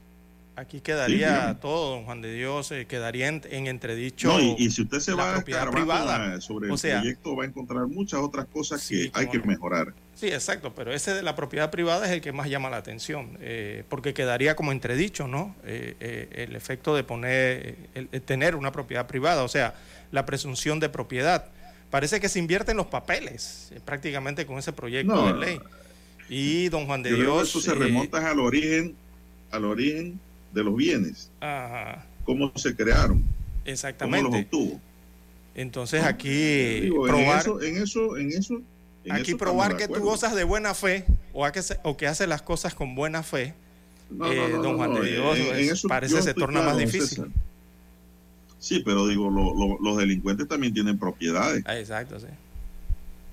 Aquí quedaría todo, don Juan de Dios, eh, quedaría en, entredicho. No, y, si usted se va a privada sobre el proyecto, va a encontrar muchas otras cosas que hay que mejorar. Sí, exacto, pero ese de la propiedad privada es el que más llama la atención, eh, porque quedaría como entredicho, ¿no? Eh, eh, el efecto de poner, el, tener una propiedad privada, o sea, la presunción de propiedad. Parece que se invierten los papeles prácticamente con ese proyecto de ley. Y don Juan de Dios. eso se remonta al origen, al origen de los bienes. Ajá. Cómo se crearon. Exactamente. Cómo los obtuvo. Entonces aquí probar... en eso, en eso Aquí probar que tú gozas de buena fe o, que, o que haces las cosas con buena fe, eh, don Juan de Dios, parece se torna más difícil. Sí, pero digo, los delincuentes también tienen propiedades. Ah, exacto, sí.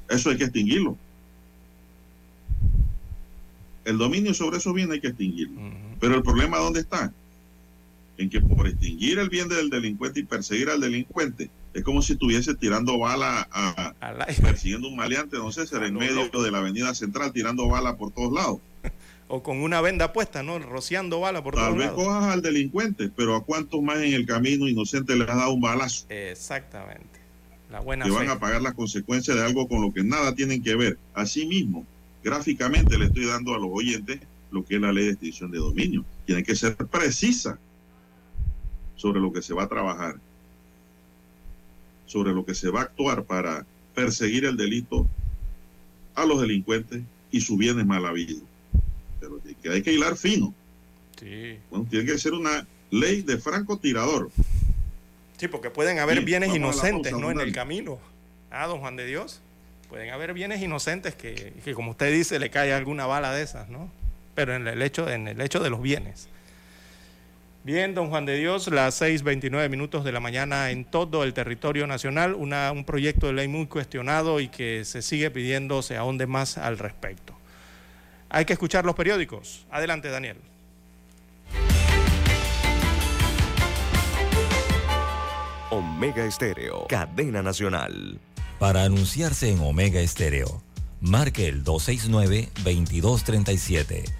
Eso hay que extinguirlo. El dominio sobre esos bienes hay que extinguirlo. Pero el problema, ¿dónde está? En que por extinguir el bien del delincuente y perseguir al delincuente, es como si estuviese tirando bala a, [LAUGHS] persiguiendo un maleante, no sé, ser en medio de la avenida central tirando bala por todos lados. [LAUGHS] O con una venda puesta, ¿no? Rociando bala por todos lados. Tal vez cojas al delincuente, pero ¿a cuántos más en el camino inocente le has dado un balazo? Exactamente. La buena que van a pagar las consecuencias de algo con lo que nada tienen que ver. Asimismo, gráficamente le estoy dando a los oyentes lo que es la ley de extinción de dominio. Tiene que ser precisa sobre lo que se va a trabajar sobre lo que se va a actuar para perseguir el delito a los delincuentes y sus bienes mal habidos. Pero que hay que hilar fino. Sí. Bueno, tiene que ser una ley de francotirador. Sí, porque pueden haber bienes inocentes, ¿no? En el camino. Ah, don Juan de Dios. Pueden haber bienes inocentes que, que, como usted dice, le cae alguna bala de esas, ¿no? Pero en el hecho, en el hecho de los bienes. Bien, don Juan de Dios, las 6.29 minutos de la mañana en todo el territorio nacional, una, un proyecto de ley muy cuestionado y que se sigue pidiendo se ahonde más al respecto. Hay que escuchar los periódicos. Adelante, Daniel. Omega Estéreo, cadena nacional. Para anunciarse en Omega Estéreo, marque el 269-2237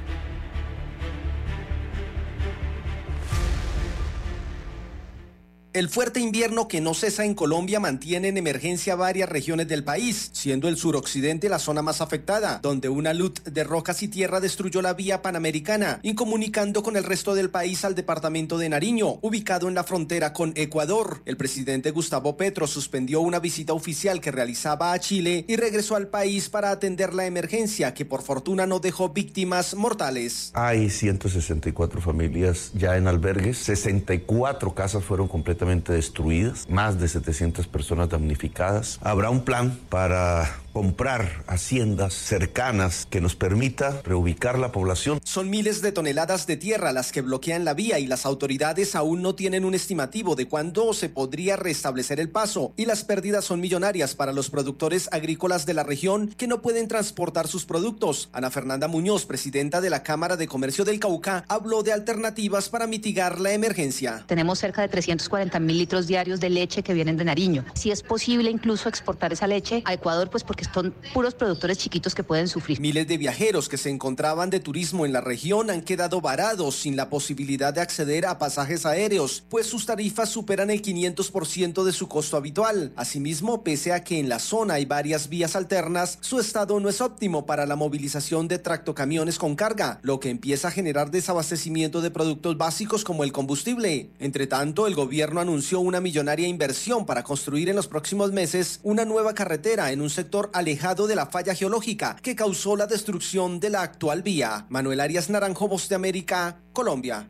El fuerte invierno que no cesa en Colombia mantiene en emergencia varias regiones del país, siendo el suroccidente la zona más afectada, donde una luz de rocas y tierra destruyó la vía panamericana, incomunicando con el resto del país al departamento de Nariño, ubicado en la frontera con Ecuador. El presidente Gustavo Petro suspendió una visita oficial que realizaba a Chile y regresó al país para atender la emergencia, que por fortuna no dejó víctimas mortales. Hay 164 familias ya en albergues, 64 casas fueron completamente destruidas, más de 700 personas damnificadas. Habrá un plan para comprar haciendas cercanas que nos permita reubicar la población. Son miles de toneladas de tierra las que bloquean la vía y las autoridades aún no tienen un estimativo de cuándo se podría restablecer el paso y las pérdidas son millonarias para los productores agrícolas de la región que no pueden transportar sus productos. Ana Fernanda Muñoz, presidenta de la Cámara de Comercio del Cauca, habló de alternativas para mitigar la emergencia. Tenemos cerca de 340 mil litros diarios de leche que vienen de Nariño. Si es posible incluso exportar esa leche a Ecuador, pues porque son puros productores chiquitos que pueden sufrir. Miles de viajeros que se encontraban de turismo en la región han quedado varados sin la posibilidad de acceder a pasajes aéreos, pues sus tarifas superan el 500% de su costo habitual. Asimismo, pese a que en la zona hay varias vías alternas, su estado no es óptimo para la movilización de tractocamiones con carga, lo que empieza a generar desabastecimiento de productos básicos como el combustible. Entre tanto, el gobierno anunció una millonaria inversión para construir en los próximos meses una nueva carretera en un sector alejado de la falla geológica que causó la destrucción de la actual vía. Manuel Arias Naranjo, Voz de América, Colombia.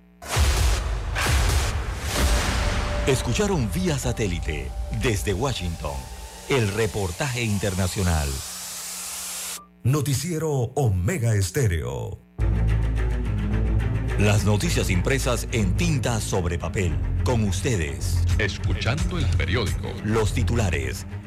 Escucharon vía satélite desde Washington el reportaje internacional. Noticiero Omega Estéreo. Las noticias impresas en tinta sobre papel. Con ustedes. Escuchando el periódico. Los titulares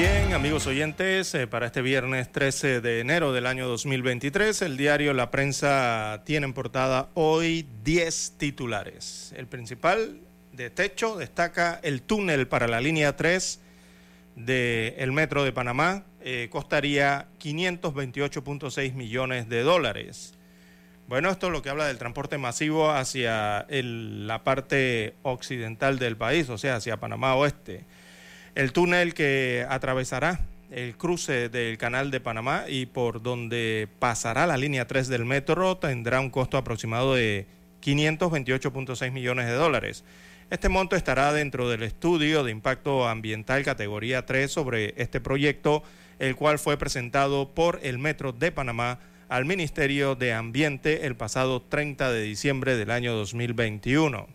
Bien, amigos oyentes, eh, para este viernes 13 de enero del año 2023, el diario La Prensa tiene en portada hoy 10 titulares. El principal de techo destaca el túnel para la línea 3 del metro de Panamá, eh, costaría 528.6 millones de dólares. Bueno, esto es lo que habla del transporte masivo hacia la parte occidental del país, o sea, hacia Panamá Oeste. El túnel que atravesará el cruce del canal de Panamá y por donde pasará la línea 3 del metro tendrá un costo aproximado de 528.6 millones de dólares. Este monto estará dentro del estudio de impacto ambiental categoría 3 sobre este proyecto, el cual fue presentado por el Metro de Panamá al Ministerio de Ambiente el pasado 30 de diciembre del año 2021.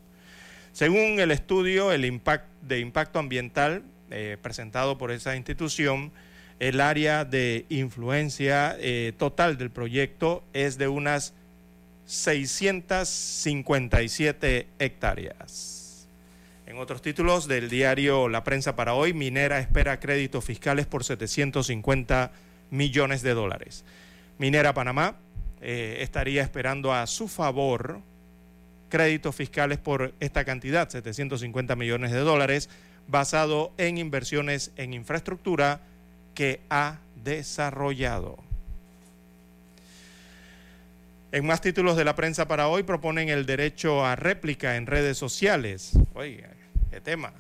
Según el estudio el impact, de impacto ambiental eh, presentado por esa institución, el área de influencia eh, total del proyecto es de unas 657 hectáreas. En otros títulos del diario La Prensa para hoy, Minera espera créditos fiscales por 750 millones de dólares. Minera Panamá eh, estaría esperando a su favor créditos fiscales por esta cantidad, 750 millones de dólares, basado en inversiones en infraestructura que ha desarrollado. En más títulos de la prensa para hoy proponen el derecho a réplica en redes sociales. Oiga, qué tema.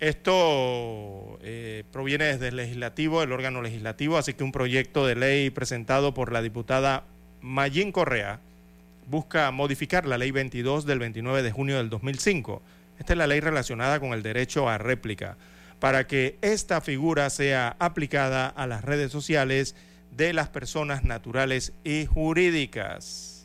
Esto eh, proviene desde el legislativo, el órgano legislativo, así que un proyecto de ley presentado por la diputada Mayín Correa busca modificar la ley 22 del 29 de junio del 2005. Esta es la ley relacionada con el derecho a réplica, para que esta figura sea aplicada a las redes sociales de las personas naturales y jurídicas.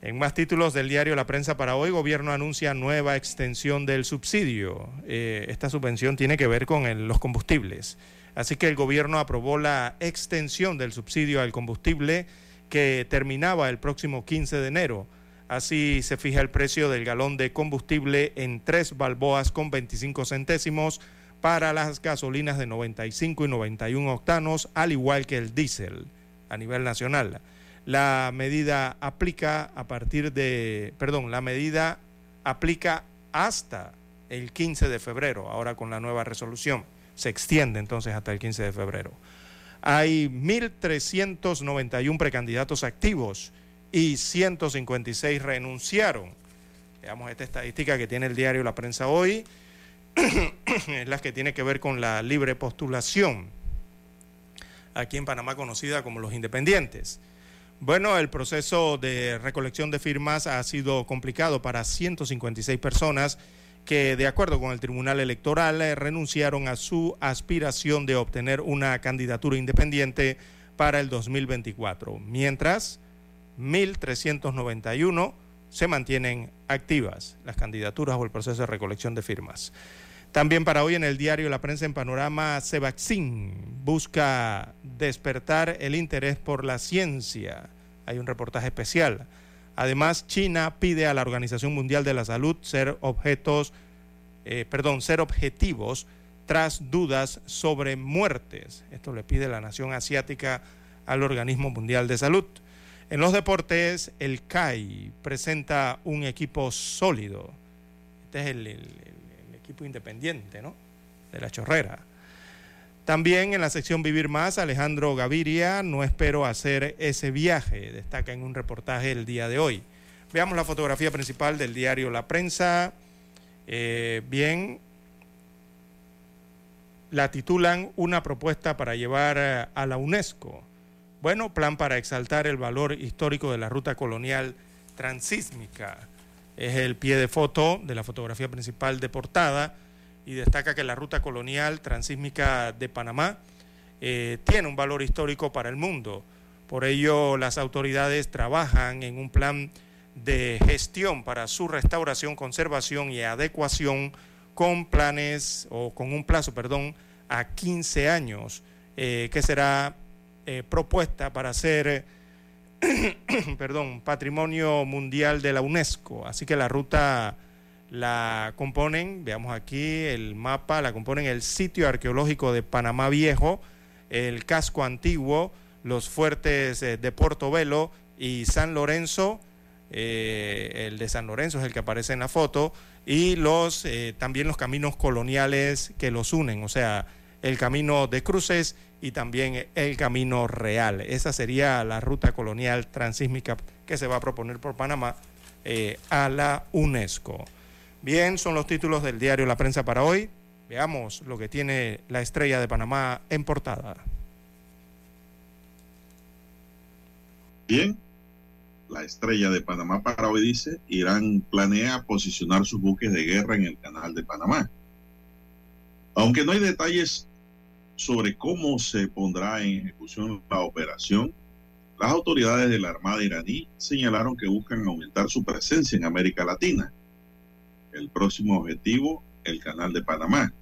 En más títulos del diario La Prensa para hoy, gobierno anuncia nueva extensión del subsidio. Eh, esta subvención tiene que ver con los combustibles. Así que el gobierno aprobó la extensión del subsidio al combustible que terminaba el próximo 15 de enero. Así se fija el precio del galón de combustible en 3 balboas con 25 centésimos para las gasolinas de 95 y 91 octanos, al igual que el diésel a nivel nacional. La medida aplica a partir de, perdón, la medida aplica hasta el 15 de febrero, ahora con la nueva resolución. Se extiende entonces hasta el 15 de febrero. Hay 1.391 precandidatos activos y 156 renunciaron. Veamos esta estadística que tiene el diario La Prensa hoy, [COUGHS] es la que tiene que ver con la libre postulación, aquí en Panamá conocida como los independientes. Bueno, el proceso de recolección de firmas ha sido complicado para 156 personas que, de acuerdo con el Tribunal Electoral, eh, renunciaron a su aspiración de obtener una candidatura independiente para el 2024, mientras 1.391 se mantienen activas las candidaturas o el proceso de recolección de firmas. También para hoy en el diario La Prensa en Panorama, Cevaxin busca despertar el interés por la ciencia. Hay un reportaje especial. Además, China pide a la Organización Mundial de la Salud ser objetos, eh, perdón, ser objetivos tras dudas sobre muertes. Esto le pide la nación asiática al Organismo Mundial de Salud. En los deportes, el CAI presenta un equipo sólido. Este es el, equipo independiente, ¿no? De la chorrera. También en la sección Vivir Más, Alejandro Gaviria, no espero hacer ese viaje, destaca en un reportaje el día de hoy. Veamos la fotografía principal del diario La Prensa. Eh, bien, la titulan Una propuesta para llevar a la UNESCO. Bueno, plan para exaltar el valor histórico de la ruta colonial transísmica. Es el pie de foto de la fotografía principal de portada y destaca que la ruta colonial transísmica de Panamá eh, tiene un valor histórico para el mundo. Por ello, las autoridades trabajan en un plan de gestión para su restauración, conservación y adecuación con planes o con un plazo, perdón, a 15 años, eh, que será eh, propuesta para ser, [CLEARS THROAT] perdón, patrimonio mundial de la UNESCO. Así que la ruta la componen, veamos aquí el mapa, la componen el sitio arqueológico de Panamá Viejo, el casco antiguo, los fuertes eh, de Portobelo y San Lorenzo, eh, el de San Lorenzo es el que aparece en la foto, y los eh, también los caminos coloniales que los unen, o sea, el camino de cruces y también el camino real. Esa sería la ruta colonial transísmica que se va a proponer por Panamá a la UNESCO. Bien, son los títulos del diario La Prensa para hoy. Veamos lo que tiene la estrella de Panamá en portada. Bien, la estrella de Panamá para hoy dice, Irán planea posicionar sus buques de guerra en el canal de Panamá. Aunque no hay detalles sobre cómo se pondrá en ejecución la operación, las autoridades de la Armada iraní señalaron que buscan aumentar su presencia en América Latina el próximo objetivo, el canal de Panamá.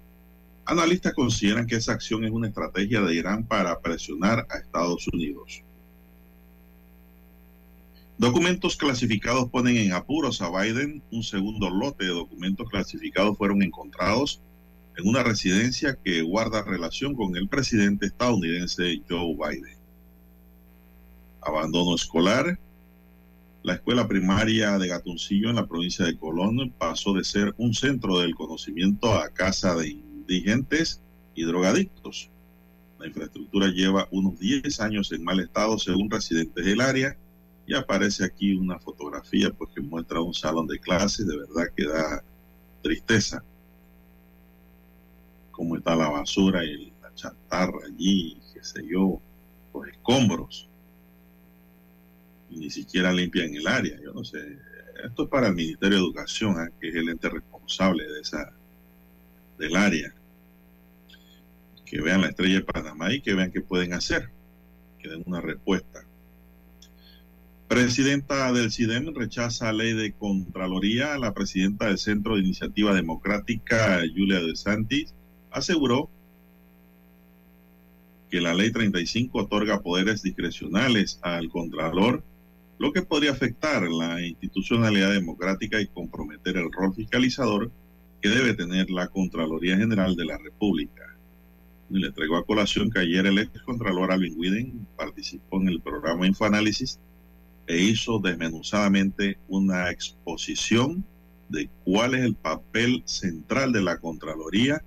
Analistas consideran que esa acción es una estrategia de Irán para presionar a Estados Unidos. Documentos clasificados ponen en apuros a Biden. Un segundo lote de documentos clasificados fueron encontrados en una residencia que guarda relación con el presidente estadounidense Joe Biden. Abandono escolar, la escuela primaria de Gatuncillo en la provincia de Colón pasó de ser un centro del conocimiento a casa de indigentes y drogadictos. La infraestructura lleva unos 10 años en mal estado según residentes del área y aparece aquí una fotografía pues, que muestra un salón de clases, de verdad que da tristeza cómo está la basura y la chatarra allí, qué sé yo, los escombros ni siquiera limpian el área. Yo no sé. Esto es para el Ministerio de Educación, ¿eh? que es el ente responsable de esa del área. que vean la estrella de Panamá y que vean qué pueden hacer, que den una respuesta. Presidenta del CIDEM rechaza ley de Contraloría. La presidenta del Centro de Iniciativa Democrática, Julia De Santis, aseguró que la ley 35 otorga poderes discrecionales al Contralor, lo que podría afectar la institucionalidad democrática y comprometer el rol fiscalizador que debe tener la Contraloría General de la República. Le traigo a colación que ayer el ex Contralor Alvin Widen participó en el programa Infoanálisis e hizo desmenuzadamente una exposición de cuál es el papel central de la Contraloría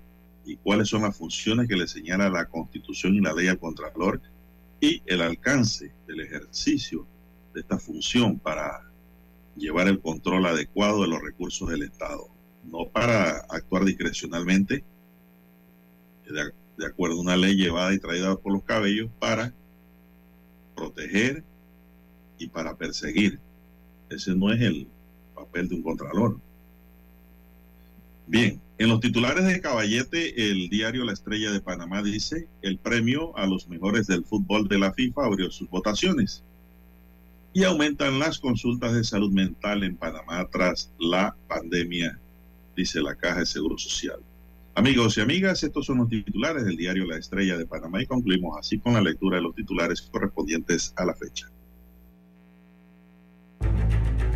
y cuáles son las funciones que le señala la Constitución y la ley al Contralor y el alcance del ejercicio de esta función para llevar el control adecuado de los recursos del Estado, no para actuar discrecionalmente, de, acuerdo a una ley llevada y traída por los cabellos para proteger y para perseguir. Ese no es el papel de un contralor. Bien, en los titulares de Caballete, el diario La Estrella de Panamá dice, el premio a los mejores del fútbol de la FIFA abrió sus votaciones. Y aumentan las consultas de salud mental en Panamá tras la pandemia, dice la Caja de Seguro Social. Amigos y amigas, estos son los titulares del diario La Estrella de Panamá y concluimos así con la lectura de los titulares correspondientes a la fecha.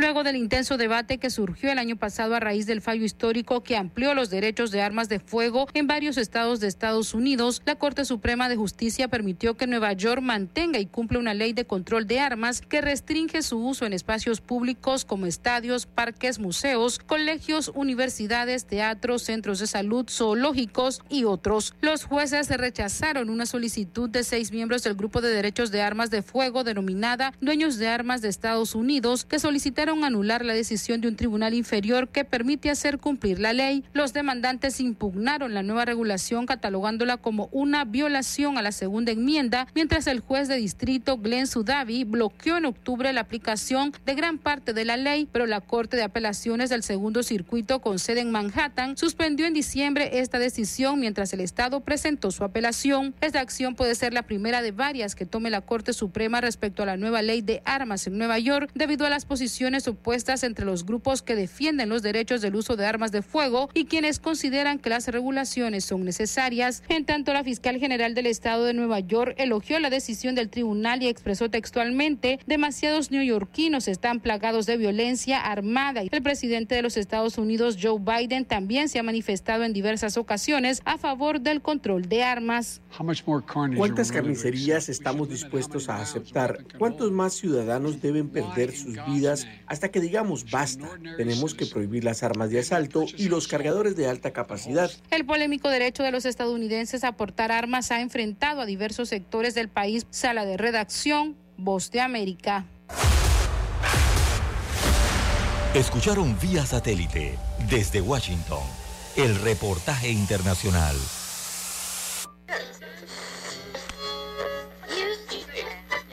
Luego del intenso debate que surgió el año pasado a raíz del fallo histórico que amplió los derechos de armas de fuego en varios estados de Estados Unidos, la Corte Suprema de Justicia permitió que Nueva York mantenga y cumpla una ley de control de armas que restringe su uso en espacios públicos como estadios, parques, museos, colegios, universidades, teatros, centros de salud, zoológicos y otros. Los jueces rechazaron una solicitud de seis miembros del Grupo de Derechos de Armas de Fuego denominada Dueños de Armas de Estados Unidos que solicitaron anular la decisión de un tribunal inferior que permite hacer cumplir la ley. Los demandantes impugnaron la nueva regulación catalogándola como una violación a la segunda enmienda, mientras el juez de distrito Glenn Sudavi bloqueó en octubre la aplicación de gran parte de la ley, pero la Corte de Apelaciones del Segundo Circuito con sede en Manhattan suspendió en diciembre esta decisión mientras el Estado presentó su apelación. Esta acción puede ser la primera de varias que tome la Corte Suprema respecto a la nueva ley de armas en Nueva York debido a las posiciones opuestas entre los grupos que defienden los derechos del uso de armas de fuego y quienes consideran que las regulaciones son necesarias. En tanto, la fiscal general del estado de Nueva York elogió la decisión del tribunal y expresó textualmente, demasiados neoyorquinos están plagados de violencia armada. El presidente de los Estados Unidos, Joe Biden, también se ha manifestado en diversas ocasiones a favor del control de armas. ¿Cuántas carnicerías estamos dispuestos a aceptar? ¿Cuántos más ciudadanos deben perder sus vidas hasta que digamos basta? Tenemos que prohibir las armas de asalto y los cargadores de alta capacidad. El polémico derecho de los estadounidenses a portar armas ha enfrentado a diversos sectores del país. Sala de redacción, Voz de América. Escucharon vía satélite desde Washington el reportaje internacional.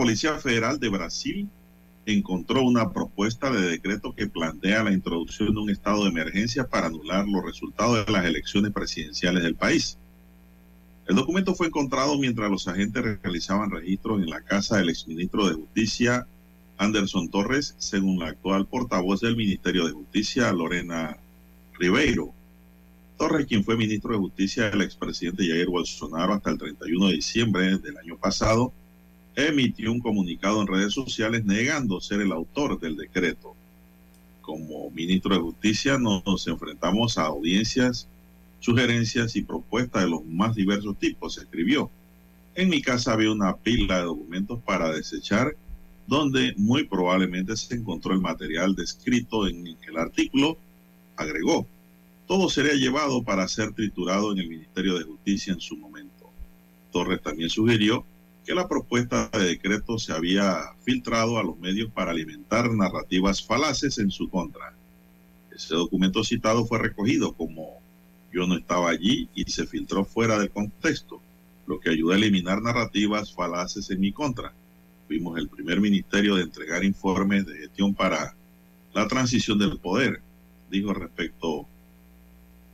Policía Federal de Brasil encontró una propuesta de decreto que plantea la introducción de un estado de emergencia para anular los resultados de las elecciones presidenciales del país. El documento fue encontrado mientras los agentes realizaban registros en la casa del exministro de Justicia, Anderson Torres, según la actual portavoz del Ministerio de Justicia, Lorena Ribeiro. Torres, quien fue ministro de Justicia del expresidente Jair Bolsonaro hasta el 31 de diciembre del año pasado, emitió un comunicado en redes sociales negando ser el autor del decreto. Como ministro de Justicia nos enfrentamos a audiencias, sugerencias y propuestas de los más diversos tipos, escribió. En mi casa había una pila de documentos para desechar donde muy probablemente se encontró el material descrito en el artículo, agregó. Todo sería llevado para ser triturado en el Ministerio de Justicia en su momento. Torres también sugirió que la propuesta de decreto se había filtrado a los medios para alimentar narrativas falaces en su contra. Ese documento citado fue recogido como yo no estaba allí y se filtró fuera del contexto, lo que ayudó a eliminar narrativas falaces en mi contra. Fuimos el primer ministerio de entregar informes de gestión para la transición del poder, dijo respecto,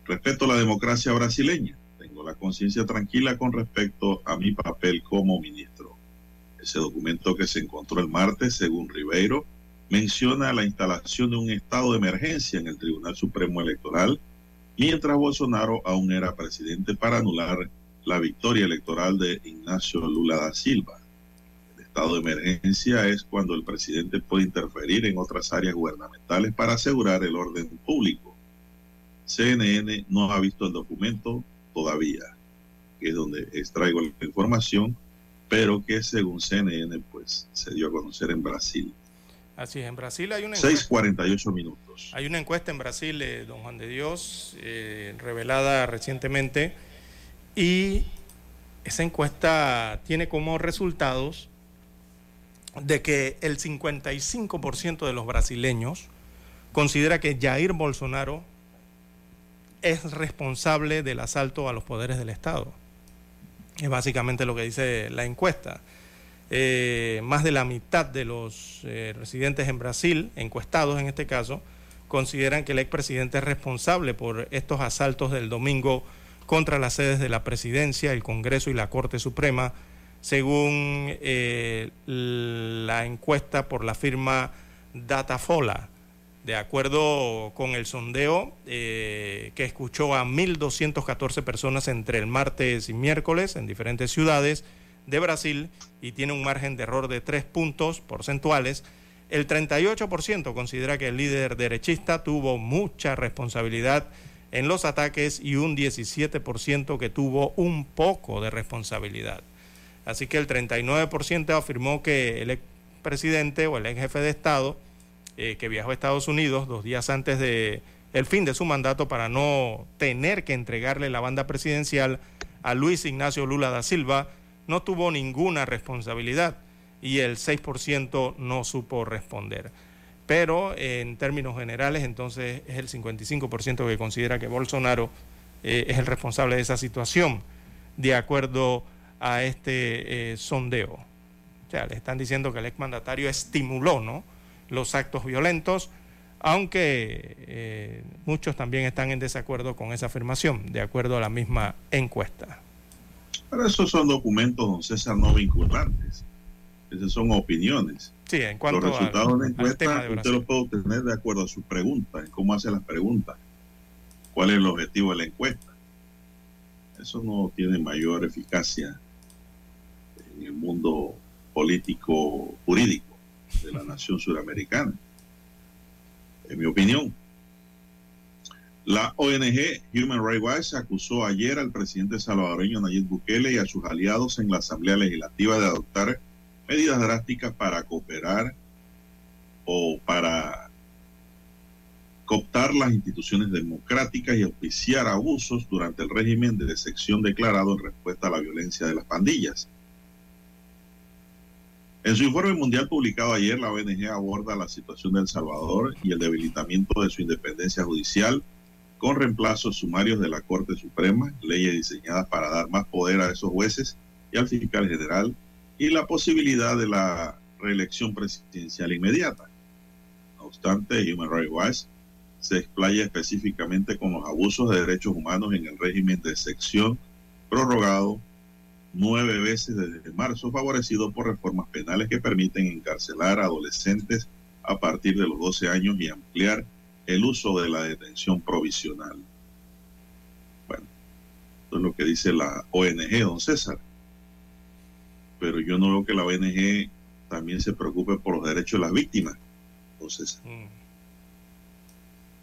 respecto a la democracia brasileña la conciencia tranquila con respecto a mi papel como ministro. Ese documento que se encontró el martes, según Ribeiro, menciona la instalación de un estado de emergencia en el Tribunal Supremo Electoral, mientras Bolsonaro aún era presidente para anular la victoria electoral de Ignacio Lula da Silva. El estado de emergencia es cuando el presidente puede interferir en otras áreas gubernamentales para asegurar el orden público. CNN no ha visto el documento, todavía, que es donde extraigo la información, pero que según CNN pues se dio a conocer en Brasil. Así es, en Brasil hay una encuesta. 6.48 minutos. Hay una encuesta en Brasil, don Juan de Dios, eh, revelada recientemente, y esa encuesta tiene como resultados de que el 55% de los brasileños considera que Jair Bolsonaro es responsable del asalto a los poderes del Estado. Es básicamente lo que dice la encuesta. Eh, más de la mitad de los eh, residentes en Brasil, encuestados en este caso, consideran que el expresidente es responsable por estos asaltos del domingo contra las sedes de la presidencia, el Congreso y la Corte Suprema, según eh, la encuesta por la firma Datafola. De acuerdo con el sondeo eh, que escuchó a 1.214 personas entre el martes y miércoles en diferentes ciudades de Brasil y tiene un margen de error de tres puntos porcentuales, el 38% considera que el líder derechista tuvo mucha responsabilidad en los ataques y un 17% que tuvo un poco de responsabilidad. Así que el 39% afirmó que el presidente o el ex jefe de Estado eh, que viajó a Estados Unidos dos días antes de el fin de su mandato para no tener que entregarle la banda presidencial a Luis Ignacio Lula da Silva, no tuvo ninguna responsabilidad. y el 6% no supo responder. Pero en términos generales, entonces es el 55% que considera que Bolsonaro eh, es el responsable de esa situación, de acuerdo a este eh, sondeo. O sea, le están diciendo que el exmandatario estimuló ¿no? Los actos violentos, aunque eh, muchos también están en desacuerdo con esa afirmación, de acuerdo a la misma encuesta. Pero esos son documentos, don César, no vinculantes. Esas son opiniones. Sí, en cuanto Los resultados al- de la encuesta, de usted los puede obtener de acuerdo a sus preguntas, en cómo hace las preguntas, cuál es el objetivo de la encuesta. Eso no tiene mayor eficacia en el mundo político jurídico de la nación suramericana, en mi opinión. La ONG Human Rights Watch acusó ayer al presidente salvadoreño Nayib Bukele y a sus aliados en la Asamblea Legislativa de adoptar medidas drásticas para cooperar o para cooptar las instituciones democráticas y auspiciar abusos durante el régimen de sección declarado en respuesta a la violencia de las pandillas. En su informe mundial publicado ayer, la ONG aborda la situación de El Salvador y el debilitamiento de su independencia judicial con reemplazos sumarios de la Corte Suprema, leyes diseñadas para dar más poder a esos jueces y al fiscal general, y la posibilidad de la reelección presidencial inmediata. No obstante, Human Rights Watch se explaya específicamente con los abusos de derechos humanos en el régimen de sección prorrogado nueve veces desde marzo, favorecido por reformas penales que permiten encarcelar a adolescentes a partir de los 12 años y ampliar el uso de la detención provisional. Bueno, esto es lo que dice la ONG, don César. Pero yo no veo que la ONG también se preocupe por los derechos de las víctimas, don César.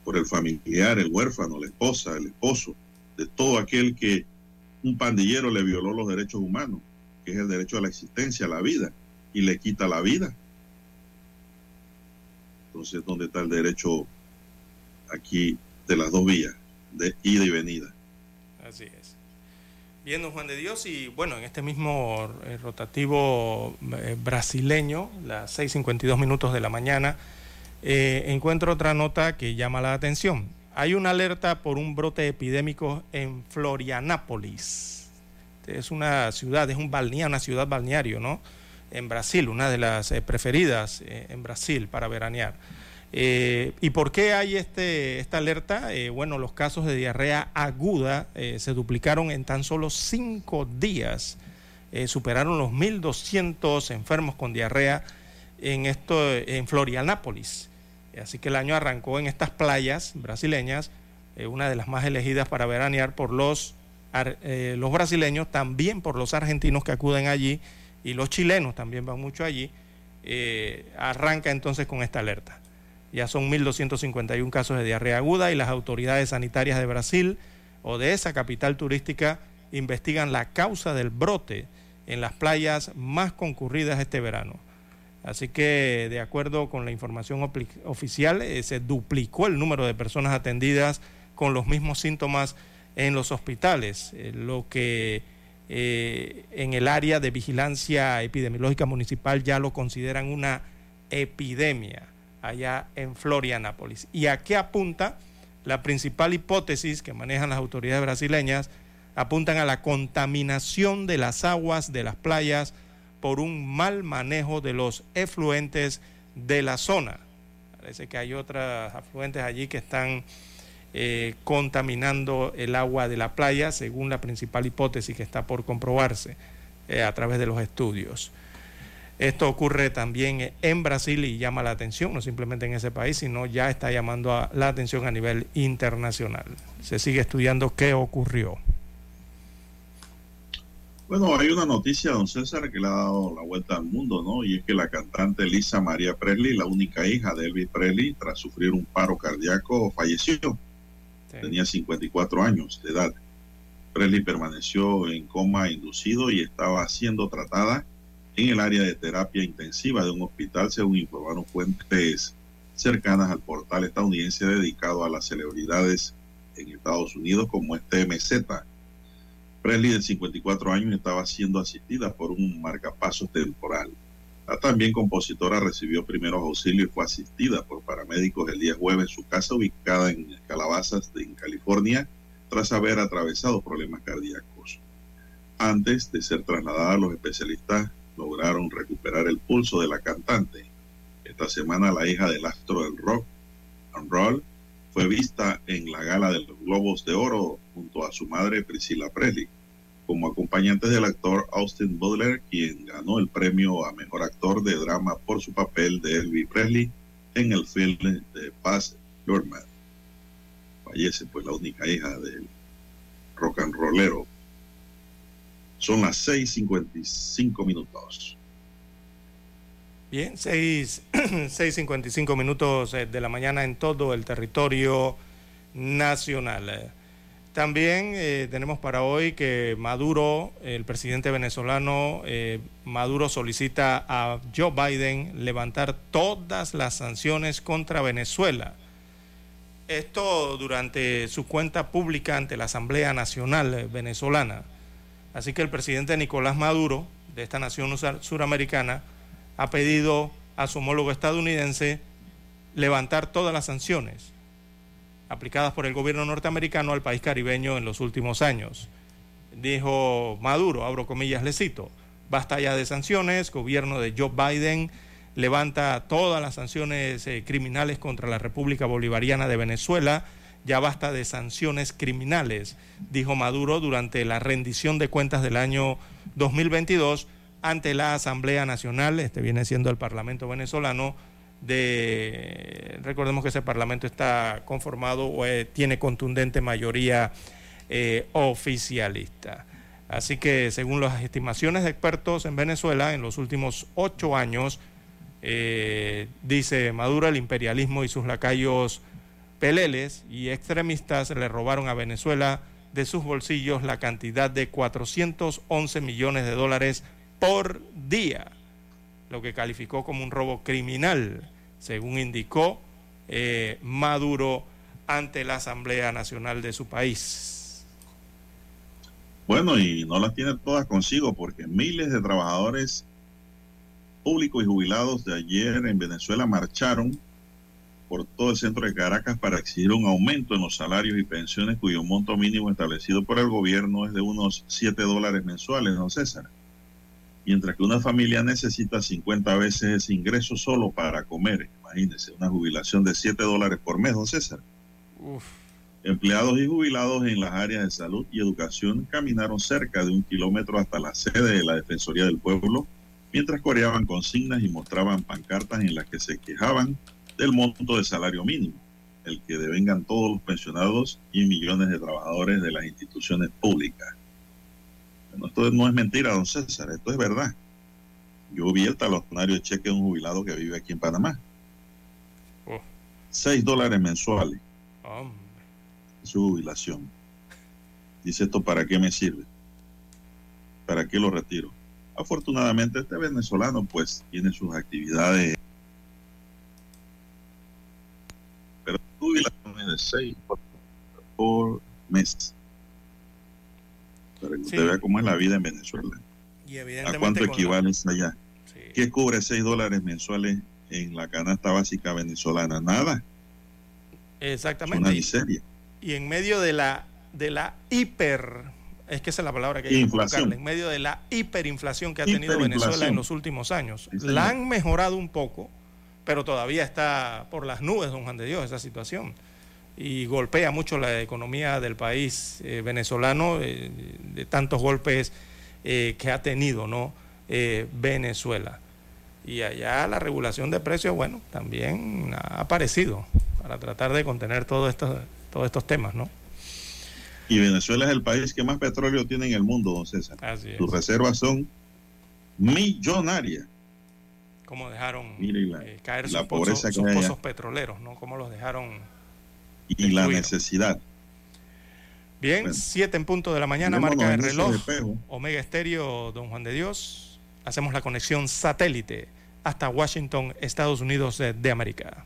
Por el familiar, el huérfano, la esposa, el esposo, de todo aquel que un pandillero le violó los derechos humanos, que es el derecho a la existencia, a la vida, y le quita la vida. Entonces, ¿dónde está el derecho aquí de las dos vías, de ida y venida? Así es. Bien, don Juan de Dios, y bueno, en este mismo eh, rotativo eh, brasileño, las 6.52 minutos de la mañana, eh, encuentro otra nota que llama la atención. Hay una alerta por un brote epidémico en Florianápolis. Es una ciudad, es un balneario, una ciudad balneario, ¿no? En Brasil, una de las eh, preferidas eh, en Brasil para veranear. Eh, ¿Y por qué hay este, esta alerta? Bueno, los casos de diarrea aguda se duplicaron en tan solo cinco días. Superaron los 1.200 enfermos con diarrea en, esto, en Florianápolis. Así que el año arrancó en estas playas brasileñas, eh, una de las más elegidas para veranear por los, eh, los brasileños, también por los argentinos que acuden allí y los chilenos también van mucho allí. Eh, arranca entonces con esta alerta. Ya son 1.251 casos de diarrea aguda y las autoridades sanitarias de Brasil o de esa capital turística investigan la causa del brote en las playas más concurridas este verano. Así que, de acuerdo con la información oficial, eh, se duplicó el número de personas atendidas con los mismos síntomas en los hospitales, eh, lo que eh, en el área de vigilancia epidemiológica municipal ya lo consideran una epidemia allá en Florianápolis. ¿Y a qué apunta? La principal hipótesis que manejan las autoridades brasileñas apuntan a la contaminación de las aguas de las playas por un mal manejo de los efluentes de la zona. Parece que hay otros afluentes allí que están eh, contaminando el agua de la playa, según la principal hipótesis que está por comprobarse eh, a través de los estudios. Esto ocurre también en Brasil y llama la atención, no simplemente en ese país, sino ya está llamando a la atención a nivel internacional. Se sigue estudiando qué ocurrió. Bueno, hay una noticia, don César, que le ha dado la vuelta al mundo, ¿no? Y es que la cantante Lisa María Presley, la única hija de Elvis Presley, tras sufrir un paro cardíaco, falleció. Tenía 54 años de edad. Presley permaneció en coma inducido y estaba siendo tratada en el área de terapia intensiva de un hospital, según informaron fuentes cercanas al portal estadounidense dedicado a las celebridades en Estados Unidos como este MZ. Presley, de 54 años, estaba siendo asistida por un marcapasos temporal. La también compositora recibió primeros auxilios y fue asistida por paramédicos el día jueves en su casa ubicada en Calabazas, en California, tras haber atravesado problemas cardíacos. Antes de ser trasladada, los especialistas lograron recuperar el pulso de la cantante. Esta semana la hija del astro del rock and roll fue vista en la gala de los Globos de Oro junto a su madre Priscilla Presley, como acompañante del actor Austin Butler, quien ganó el premio a mejor actor de drama por su papel de Elvis Presley en el film de Paz Lurman. Fallece pues la única hija del rock and rollero. Son las 6:55 minutos. Bien, 6.55 [CLEARS THROAT] minutos eh, de la mañana en todo el territorio nacional. También eh, tenemos para hoy que Maduro, el presidente venezolano, eh, Maduro solicita a Joe Biden levantar todas las sanciones contra Venezuela. Esto durante su cuenta pública ante la Asamblea Nacional Venezolana. Así que el presidente Nicolás Maduro, de esta nación suramericana, ha pedido a su homólogo estadounidense levantar todas las sanciones aplicadas por el gobierno norteamericano al país caribeño en los últimos años. Dijo Maduro, abro comillas, le cito, basta ya de sanciones, gobierno de Joe Biden levanta todas las sanciones eh, criminales contra la República Bolivariana de Venezuela, ya basta de sanciones criminales, dijo Maduro durante la rendición de cuentas del año 2022 ante la Asamblea Nacional, este viene siendo el Parlamento venezolano, de, recordemos que ese Parlamento está conformado o eh, tiene contundente mayoría eh, oficialista. Así que según las estimaciones de expertos en Venezuela, en los últimos ocho años, eh, dice Maduro, el imperialismo y sus lacayos peleles y extremistas le robaron a Venezuela de sus bolsillos la cantidad de 411 millones de dólares por día, lo que calificó como un robo criminal, según indicó eh, Maduro ante la Asamblea Nacional de su país. Bueno, y no las tiene todas consigo porque miles de trabajadores públicos y jubilados de ayer en Venezuela marcharon por todo el centro de Caracas para exigir un aumento en los salarios y pensiones cuyo monto mínimo establecido por el gobierno es de unos 7 dólares mensuales, don César mientras que una familia necesita 50 veces ese ingreso solo para comer. Imagínense, una jubilación de 7 dólares por mes, don César. Empleados y jubilados en las áreas de salud y educación caminaron cerca de un kilómetro hasta la sede de la Defensoría del Pueblo, mientras coreaban consignas y mostraban pancartas en las que se quejaban del monto de salario mínimo, el que devengan todos los pensionados y millones de trabajadores de las instituciones públicas esto no es mentira, don César, esto es verdad. Yo vi el talonario de cheque de un jubilado que vive aquí en Panamá. Oh. Seis dólares mensuales. Su jubilación. Dice esto, ¿para qué me sirve? ¿Para qué lo retiro? Afortunadamente este venezolano pues tiene sus actividades. Pero jubilación de seis por mes para que usted vea cómo es la vida en Venezuela. ¿A cuánto equivale allá? ¿Qué cubre 6 dólares mensuales en la canasta básica venezolana? Nada. Exactamente. una miseria. Y en medio de la, de la hiper, es que esa es la palabra que hay que buscarle, en medio de la hiperinflación que ha tenido Venezuela en los últimos años. la han mejorado un poco, pero todavía está por las nubes, don Juan de Dios, esa situación y golpea mucho la economía del país eh, venezolano, eh, de tantos golpes eh, que ha tenido ¿no? Venezuela. Y allá la regulación de precios, bueno, también ha aparecido para tratar de contener todos estos, todos estos temas, ¿no? Y Venezuela es el país que más petróleo tiene en el mundo, don César. Sus reservas son millonarias. Como dejaron caer la sus, pobreza pozos, sus pozos petroleros, ¿no? Como los dejaron y la necesidad. Bien, 7 en punto de la mañana, marca el reloj. Omega Estéreo, don Juan de Dios. Hacemos la conexión satélite hasta Washington, Estados Unidos de América.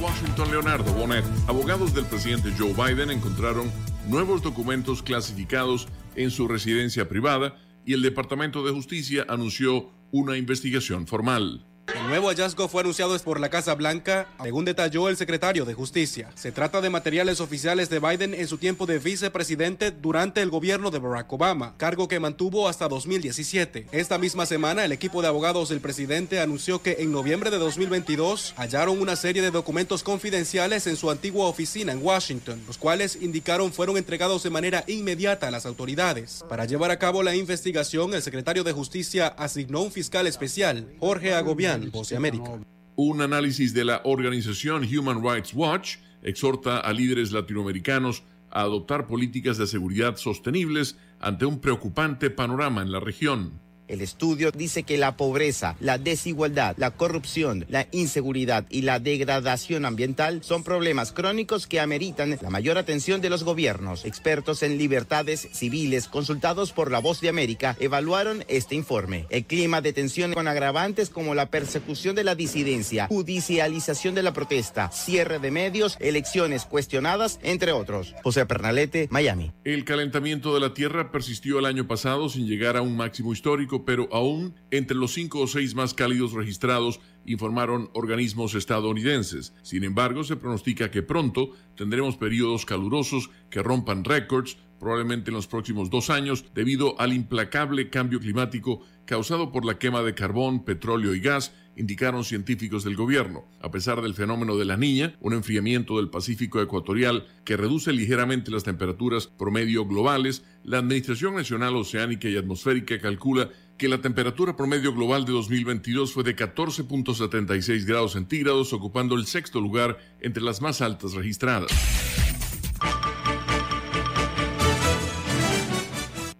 Washington, Leonardo Bonet, abogados del presidente Joe Biden encontraron nuevos documentos clasificados en su residencia privada y el Departamento de Justicia anunció una investigación formal. El nuevo hallazgo fue anunciado por la Casa Blanca, según detalló el secretario de Justicia. Se trata de materiales oficiales de Biden en su tiempo de vicepresidente durante el gobierno de Barack Obama, cargo que mantuvo hasta 2017. Esta misma semana, el equipo de abogados del presidente anunció que en noviembre de 2022 hallaron una serie de documentos confidenciales en su antigua oficina en Washington, los cuales indicaron fueron entregados de manera inmediata a las autoridades. Para llevar a cabo la investigación, el secretario de Justicia asignó un fiscal especial, Jorge Agobián, De América. Un análisis de la organización Human Rights Watch exhorta a líderes latinoamericanos a adoptar políticas de seguridad sostenibles ante un preocupante panorama en la región. El estudio dice que la pobreza, la desigualdad, la corrupción, la inseguridad y la degradación ambiental son problemas crónicos que ameritan la mayor atención de los gobiernos. Expertos en libertades civiles consultados por La Voz de América evaluaron este informe. El clima de tensión con agravantes como la persecución de la disidencia, judicialización de la protesta, cierre de medios, elecciones cuestionadas, entre otros. José Pernalete, Miami. El calentamiento de la Tierra persistió el año pasado sin llegar a un máximo histórico, pero aún entre los cinco o seis más cálidos registrados, informaron organismos estadounidenses. Sin embargo, se pronostica que pronto tendremos periodos calurosos que rompan récords, probablemente en los próximos dos años, debido al implacable cambio climático causado por la quema de carbón, petróleo y gas, indicaron científicos del gobierno. A pesar del fenómeno de la niña, un enfriamiento del Pacífico ecuatorial que reduce ligeramente las temperaturas promedio globales, la Administración Nacional Oceánica y Atmosférica calcula que la temperatura promedio global de 2022 fue de 14.76 grados centígrados, ocupando el sexto lugar entre las más altas registradas.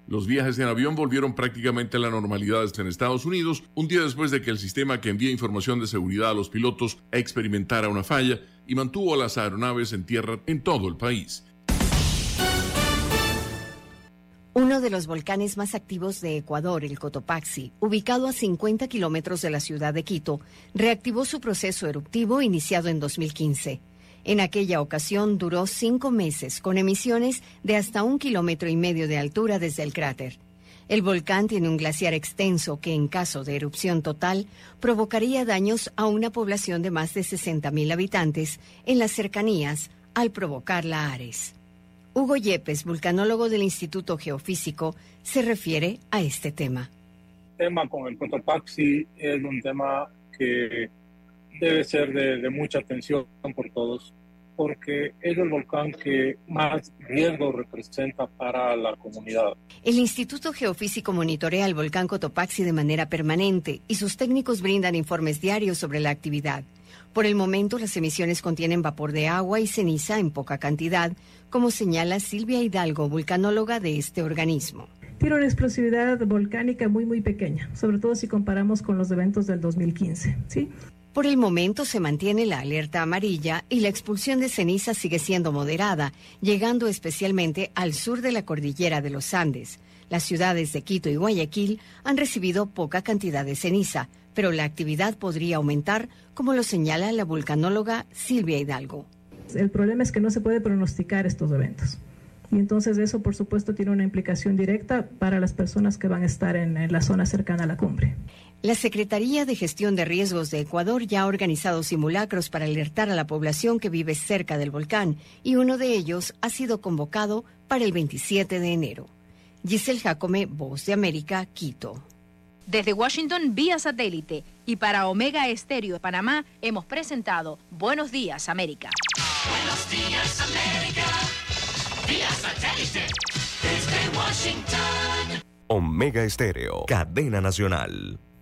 Los viajes en avión volvieron prácticamente a la normalidad en Estados Unidos, un día después de que el sistema que envía información de seguridad a los pilotos experimentara una falla y mantuvo a las aeronaves en tierra en todo el país. Uno de los volcanes más activos de Ecuador, el Cotopaxi, ubicado a 50 kilómetros de la ciudad de Quito, reactivó su proceso eruptivo iniciado en 2015. En aquella ocasión duró cinco meses, con emisiones de hasta un kilómetro y medio de altura desde el cráter. El volcán tiene un glaciar extenso que, en caso de erupción total, provocaría daños a una población de más de 60.000 habitantes en las cercanías al provocar la Ares. Hugo Yepes, vulcanólogo del Instituto Geofísico, se refiere a este tema. El tema con el Cotopaxi es un tema que debe ser de, de, mucha atención por todos, porque es el volcán que más riesgo representa para la comunidad. El Instituto Geofísico monitorea el volcán Cotopaxi de manera permanente y sus técnicos brindan informes diarios sobre la actividad. Por el momento, las emisiones contienen vapor de agua y ceniza en poca cantidad, como señala Silvia Hidalgo, vulcanóloga de este organismo. Tiene una explosividad volcánica muy, muy pequeña, sobre todo si comparamos con los eventos del 2015, ¿sí? Por el momento se mantiene la alerta amarilla y la expulsión de ceniza sigue siendo moderada, llegando especialmente al sur de la cordillera de los Andes. Las ciudades de Quito y Guayaquil han recibido poca cantidad de ceniza, pero la actividad podría aumentar, como lo señala la vulcanóloga Silvia Hidalgo. El problema es que no se puede pronosticar estos eventos. Y entonces eso, por supuesto, tiene una implicación directa para las personas que van a estar en, la zona cercana a la cumbre. La Secretaría de Gestión de Riesgos de Ecuador ya ha organizado simulacros para alertar a la población que vive cerca del volcán y uno de ellos ha sido convocado para el 27 de enero. Giselle Jacome, Voz de América, Quito. Desde Washington, vía satélite y para Omega Estéreo de Panamá, hemos presentado Buenos Días, América. Buenos Días, América. Vía satélite. Desde Washington. Omega Estéreo, cadena nacional.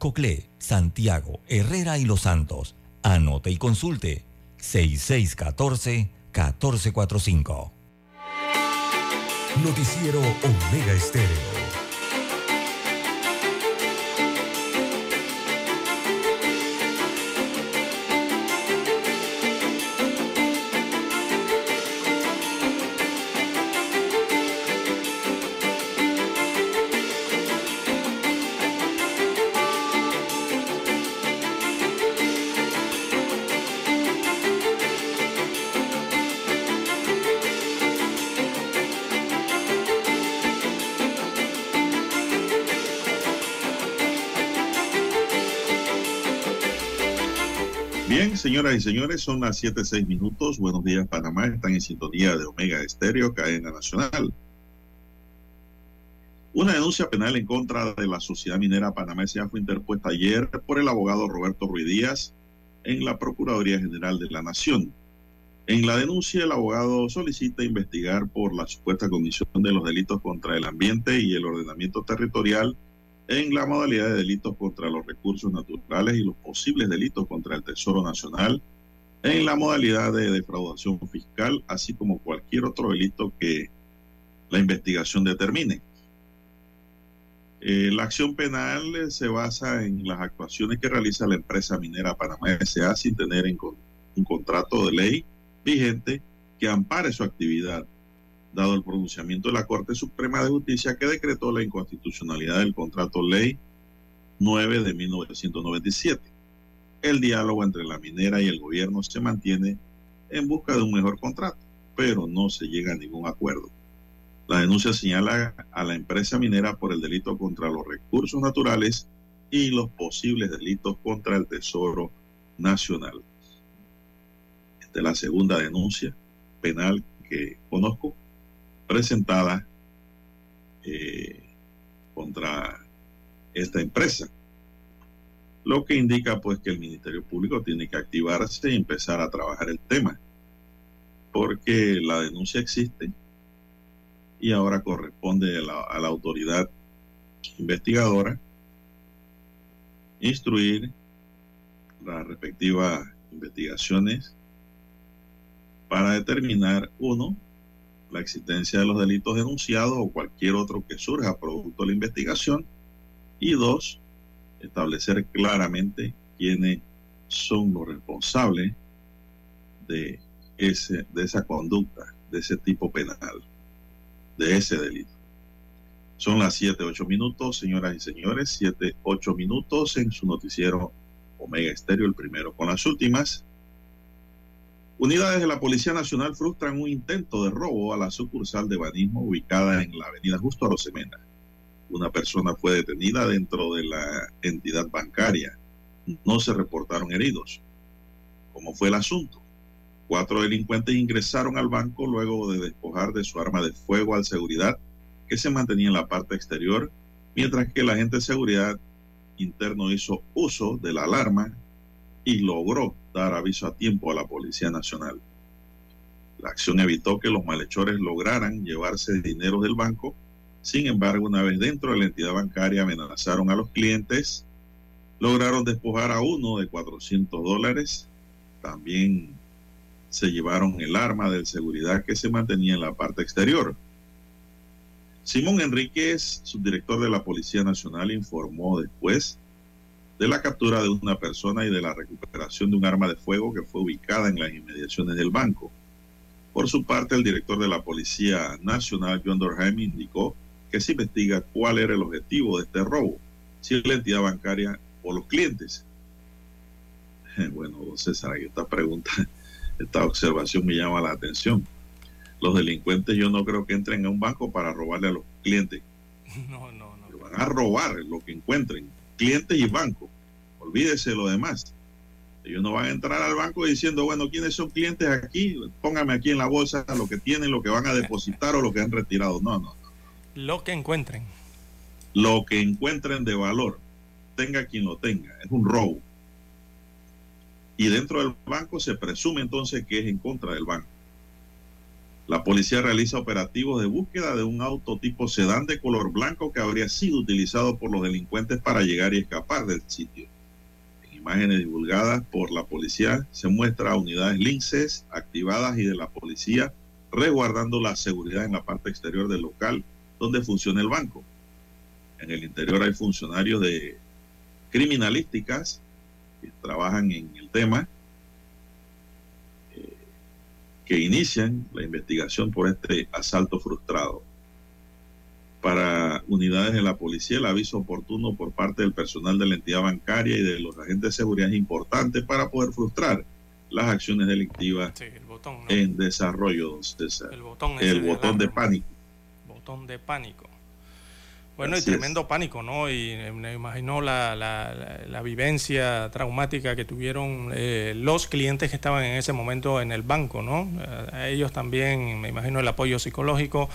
Coclé, Santiago, Herrera y Los Santos. Anote y consulte 6614-1445. Noticiero Omega Estéreo. Señoras y señores, son las 7.06 minutos. Buenos días, Panamá. Están en sintonía de Omega Estéreo, cadena nacional. Una denuncia penal en contra de la sociedad minera Panamá S.A. fue interpuesta ayer por el abogado Roberto Ruiz Díaz en la Procuraduría General de la Nación. En la denuncia, el abogado solicita investigar por la supuesta comisión de los delitos contra el ambiente y el ordenamiento territorial en la modalidad de delitos contra los recursos naturales y los posibles delitos contra el Tesoro Nacional, en la modalidad de defraudación fiscal, así como cualquier otro delito que la investigación determine. Eh, la acción penal eh, se basa en las actuaciones que realiza la empresa minera Panamá S.A. sin tener en un contrato de ley vigente que ampare su actividad, dado el pronunciamiento de la Corte Suprema de Justicia que decretó la inconstitucionalidad del contrato ley 9 de 1997. El diálogo entre la minera y el gobierno se mantiene en busca de un mejor contrato, pero no se llega a ningún acuerdo. La denuncia señala a la empresa minera por el delito contra los recursos naturales y los posibles delitos contra el Tesoro Nacional. Esta es la segunda denuncia penal que conozco presentada eh, contra esta empresa. Lo que indica pues que el Ministerio Público tiene que activarse y empezar a trabajar el tema, porque la denuncia existe y ahora corresponde a la, a la autoridad investigadora instruir las respectivas investigaciones para determinar, uno, la existencia de los delitos denunciados o cualquier otro que surja producto de la investigación, y dos, establecer claramente quiénes son los responsables de, ese, de esa conducta, de ese tipo penal, de ese delito. Son las 7, 8 minutos, señoras y señores, 7, 8 minutos en su noticiero Omega Estéreo, el primero con las últimas. Unidades de la Policía Nacional frustran un intento de robo a la sucursal de banismo ubicada en la avenida Justo Arosemena. Una persona fue detenida dentro de la entidad bancaria. No se reportaron heridos. ¿Cómo fue el asunto? Cuatro delincuentes ingresaron al banco luego de despojar de su arma de fuego al seguridad que se mantenía en la parte exterior, mientras que el agente de seguridad interno hizo uso de la alarma y logró dar aviso a tiempo a la Policía Nacional. La acción evitó que los malhechores lograran llevarse dinero del banco. Sin embargo, una vez dentro de la entidad bancaria amenazaron a los clientes, lograron despojar a uno de 400 dólares. También se llevaron el arma de seguridad que se mantenía en la parte exterior. Simón Enríquez, subdirector de la Policía Nacional, informó después de la captura de una persona y de la recuperación de un arma de fuego que fue ubicada en las inmediaciones del banco. Por su parte, el director de la Policía Nacional, John Dorheim, indicó que se investiga cuál era el objetivo de este robo, si la entidad bancaria o los clientes. [LAUGHS] Bueno, don César, esta pregunta, [LAUGHS] esta observación me llama la atención. Los delincuentes yo no creo que entren a un banco para robarle a los clientes. [LAUGHS] No, no, no. Van a robar lo que encuentren, clientes y bancos. Olvídese lo demás. Ellos no van a entrar al banco diciendo, bueno, ¿quiénes son clientes aquí? Póngame aquí en la bolsa lo que tienen, lo que van a depositar o lo que han retirado. No, no. Lo que encuentren. Lo que encuentren de valor, tenga quien lo tenga, es un robo. Y dentro del banco se presume entonces que es en contra del banco. La policía realiza operativos de búsqueda de un auto tipo sedán de color blanco que habría sido utilizado por los delincuentes para llegar y escapar del sitio. En imágenes divulgadas por la policía se muestra a unidades linces activadas y de la policía resguardando la seguridad en la parte exterior del local donde funciona el banco. En el interior hay funcionarios de criminalísticas que trabajan en el tema que inician la investigación por este asalto frustrado. Para unidades de la policía, el aviso oportuno por parte del personal de la entidad bancaria y de los agentes de seguridad es importante para poder frustrar las acciones delictivas Sí, el botón, ¿no? en desarrollo, don César. El botón, El botón de pánico. Botón de pánico. Bueno, Así y tremendo pánico, ¿no? Y eh, me imagino la, la, la- la vivencia traumática que tuvieron eh, los clientes que estaban en ese momento en el banco, ¿no? Eh, a ellos también, me imagino, el apoyo psicológico,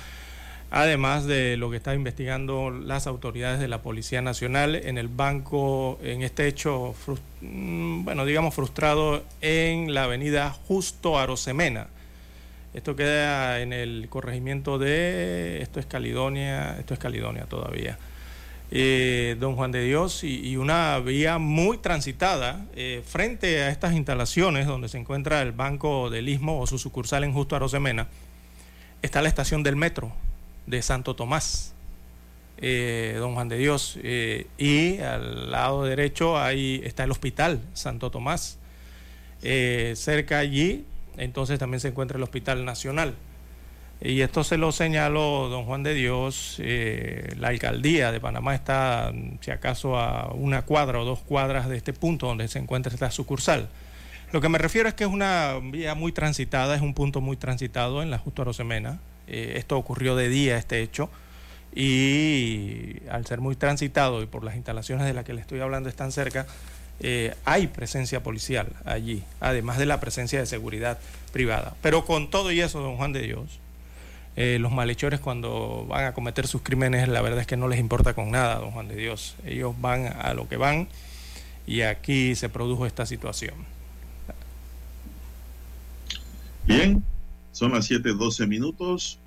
además de lo que están investigando las autoridades de la Policía Nacional en el banco, en este hecho, mm, bueno, digamos, frustrado en la avenida Justo Arosemena. Esto queda en el corregimiento de, esto es Caledonia, esto es Caledonia todavía. Eh, Don Juan de Dios y, y una vía muy transitada eh, frente a estas instalaciones donde se encuentra el Banco del Istmo o su sucursal en Justo Arosemena, está la estación del metro de Santo Tomás, eh, Don Juan de Dios, eh, y al lado derecho ahí está el Hospital Santo Tomás. Eh, cerca allí, entonces también se encuentra el Hospital Nacional. Y esto se lo señaló don Juan de Dios, la alcaldía de Panamá está, si acaso, a una cuadra o dos cuadras de este punto donde se encuentra esta sucursal. Lo que me refiero es que es una vía muy transitada, es un punto muy transitado en la Justo Arosemena. Eh, esto ocurrió de día, este hecho, y al ser muy transitado y por las instalaciones de las que le estoy hablando están cerca, eh, hay presencia policial allí, además de la presencia de seguridad privada. Pero con todo y eso, don Juan de Dios, eh, los malhechores cuando van a cometer sus crímenes, la verdad es que no les importa con nada, don Juan de Dios. Ellos van a lo que van y aquí se produjo esta situación. Bien, son las 7:12 minutos.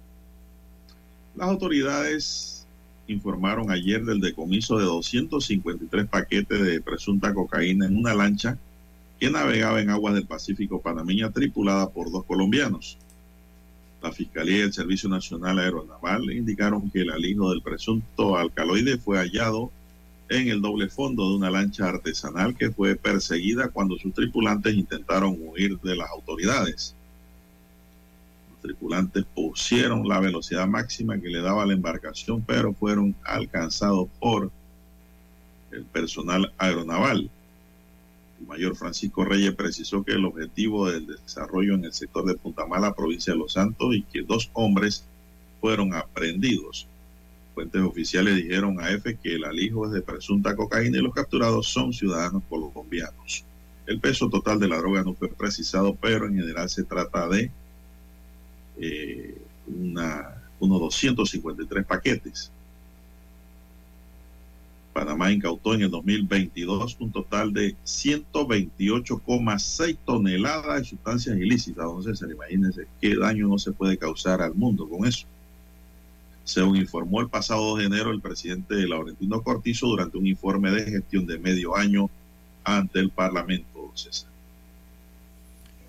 Las autoridades informaron ayer del decomiso de 253 paquetes de presunta cocaína en una lancha que navegaba en aguas del Pacífico panameña tripulada por dos colombianos. La Fiscalía y el Servicio Nacional Aeronaval indicaron que el alijo del presunto alcaloide fue hallado en el doble fondo de una lancha artesanal que fue perseguida cuando sus tripulantes intentaron huir de las autoridades. Tripulantes pusieron la velocidad máxima que le daba la embarcación, pero fueron alcanzados por el personal aeronaval. El mayor Francisco Reyes precisó que el objetivo del desarrollo en el sector de Punta Mala, provincia de Los Santos, y que dos hombres fueron aprendidos. Fuentes oficiales dijeron a EFE que el alijo es de presunta cocaína y los capturados son ciudadanos colombianos. El peso total de la droga no fue precisado, pero en general se trata de eh, unos 253 paquetes. Panamá incautó en el 2022 un total de 128,6 toneladas de sustancias ilícitas. Entonces, imagínense qué daño no se puede causar al mundo con eso. Según informó el pasado 2 de enero el presidente Laurentino Cortizo durante un informe de gestión de medio año ante el Parlamento, don César.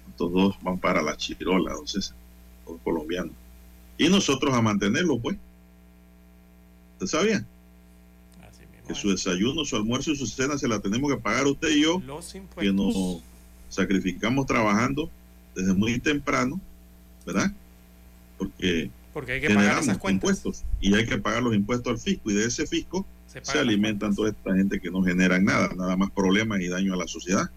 Estos dos van para la chirola, don César, los colombianos. Y nosotros a mantenerlo, pues. ¿Usted sabía? que su desayuno, su almuerzo y su cena se la tenemos que pagar usted y yo, Los que nos sacrificamos trabajando desde muy temprano, ¿verdad? Porque, Porque hay que pagar esas cuentas. impuestos y hay que pagar los impuestos al fisco y de ese fisco Se se, alimentan toda esta gente que no generan nada, nada más problemas y daño a la sociedad.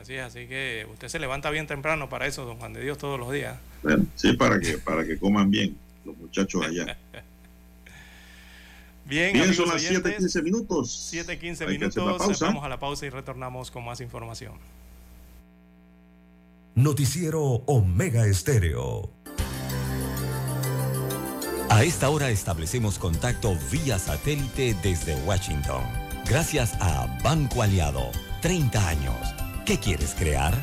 Así es, así que usted se levanta bien temprano para eso, don Juan de Dios, todos los días. Bueno, sí, para que, para que coman bien los muchachos allá. [LAUGHS] Bien, Bien, son las oyentes, 7:15 minutos. 7:15 Hay que hacer minutos. Vamos a la pausa y retornamos con más información. Noticiero Omega Estéreo. A esta hora establecemos contacto vía satélite desde Washington. Gracias a Banco Aliado. 30 años. ¿Qué quieres crear?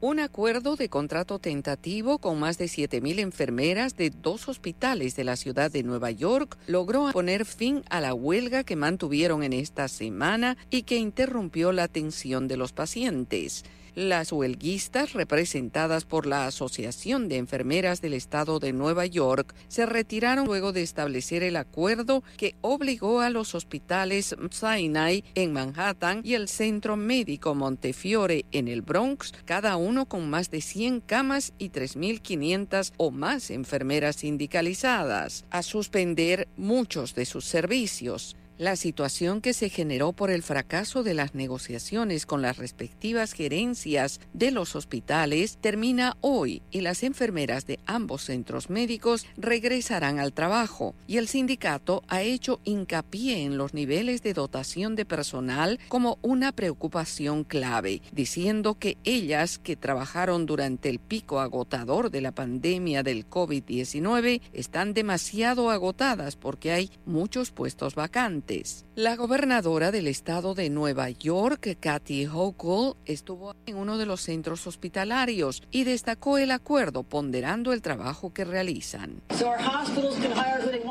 Un acuerdo de contrato tentativo con más de 7.000 enfermeras de dos hospitales de la ciudad de Nueva York logró poner fin a la huelga que mantuvieron en esta semana y que interrumpió la atención de los pacientes. Las huelguistas, representadas por la Asociación de Enfermeras del Estado de Nueva York, se retiraron luego de establecer el acuerdo que obligó a los hospitales Sinai en Manhattan y el Centro Médico Montefiore en el Bronx, cada uno con más de 100 camas y 3.500 o más enfermeras sindicalizadas, a suspender muchos de sus servicios. La situación que se generó por el fracaso de las negociaciones con las respectivas gerencias de los hospitales termina hoy y las enfermeras de ambos centros médicos regresarán al trabajo y el sindicato ha hecho hincapié en los niveles de dotación de personal como una preocupación clave, diciendo que ellas que trabajaron durante el pico agotador de la pandemia del COVID-19 están demasiado agotadas porque hay muchos puestos vacantes. La gobernadora del estado de Nueva York, Kathy Hochul, estuvo en uno de los centros hospitalarios y destacó el acuerdo ponderando el trabajo que realizan.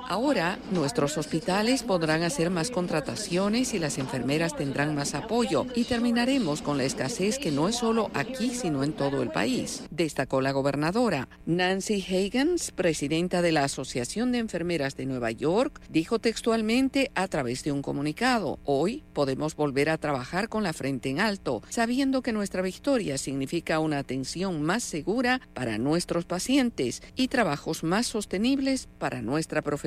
Ahora, nuestros hospitales podrán hacer más contrataciones y las enfermeras tendrán más apoyo y terminaremos con la escasez que no es solo aquí, sino en todo el país, destacó la gobernadora. Nancy Higgins, presidenta de la Asociación de Enfermeras de Nueva York, dijo textualmente a través de un comunicado, hoy podemos volver a trabajar con la frente en alto, sabiendo que nuestra victoria significa una atención más segura para nuestros pacientes y trabajos más sostenibles para nuestra profesión.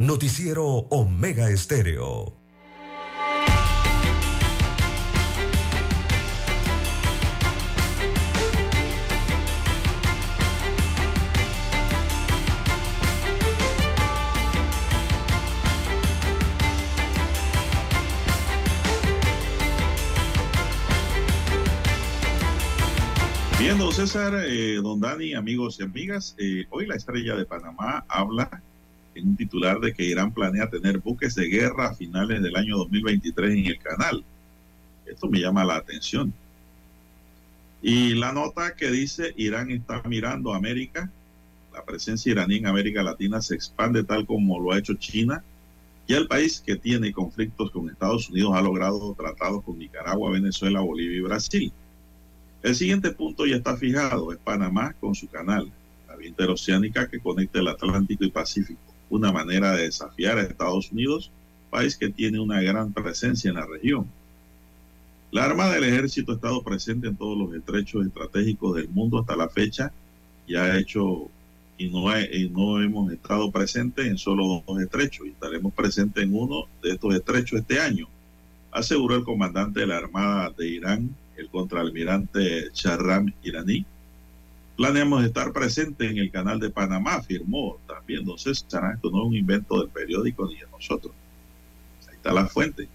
Noticiero Omega Estéreo. Bien, don César, eh, don Dani, amigos y amigas, eh, hoy la estrella de Panamá habla en un titular de que Irán planea tener buques de guerra a finales del año 2023 en el canal. Esto me llama la atención. Y la nota que dice Irán está mirando a América, la presencia iraní en América Latina se expande tal como lo ha hecho China. Y el país que tiene conflictos con Estados Unidos ha logrado tratados con Nicaragua, Venezuela, Bolivia y Brasil. El siguiente punto ya está fijado, es Panamá con su canal, la vía interoceánica que conecta el Atlántico y Pacífico, una manera de desafiar a Estados Unidos, país que tiene una gran presencia en la región. La Armada del Ejército ha estado presente en todos los estrechos estratégicos del mundo hasta la fecha y ha hecho y no, y no hemos estado presentes en solo dos estrechos y estaremos presentes en uno de estos estrechos este año, aseguró el comandante de la Armada de Irán, el contraalmirante Shahram iraní. Planeamos estar presentes en el canal de Panamá, afirmó también. Entonces, esto no es un invento del periódico ni de nosotros. Ahí está la fuente.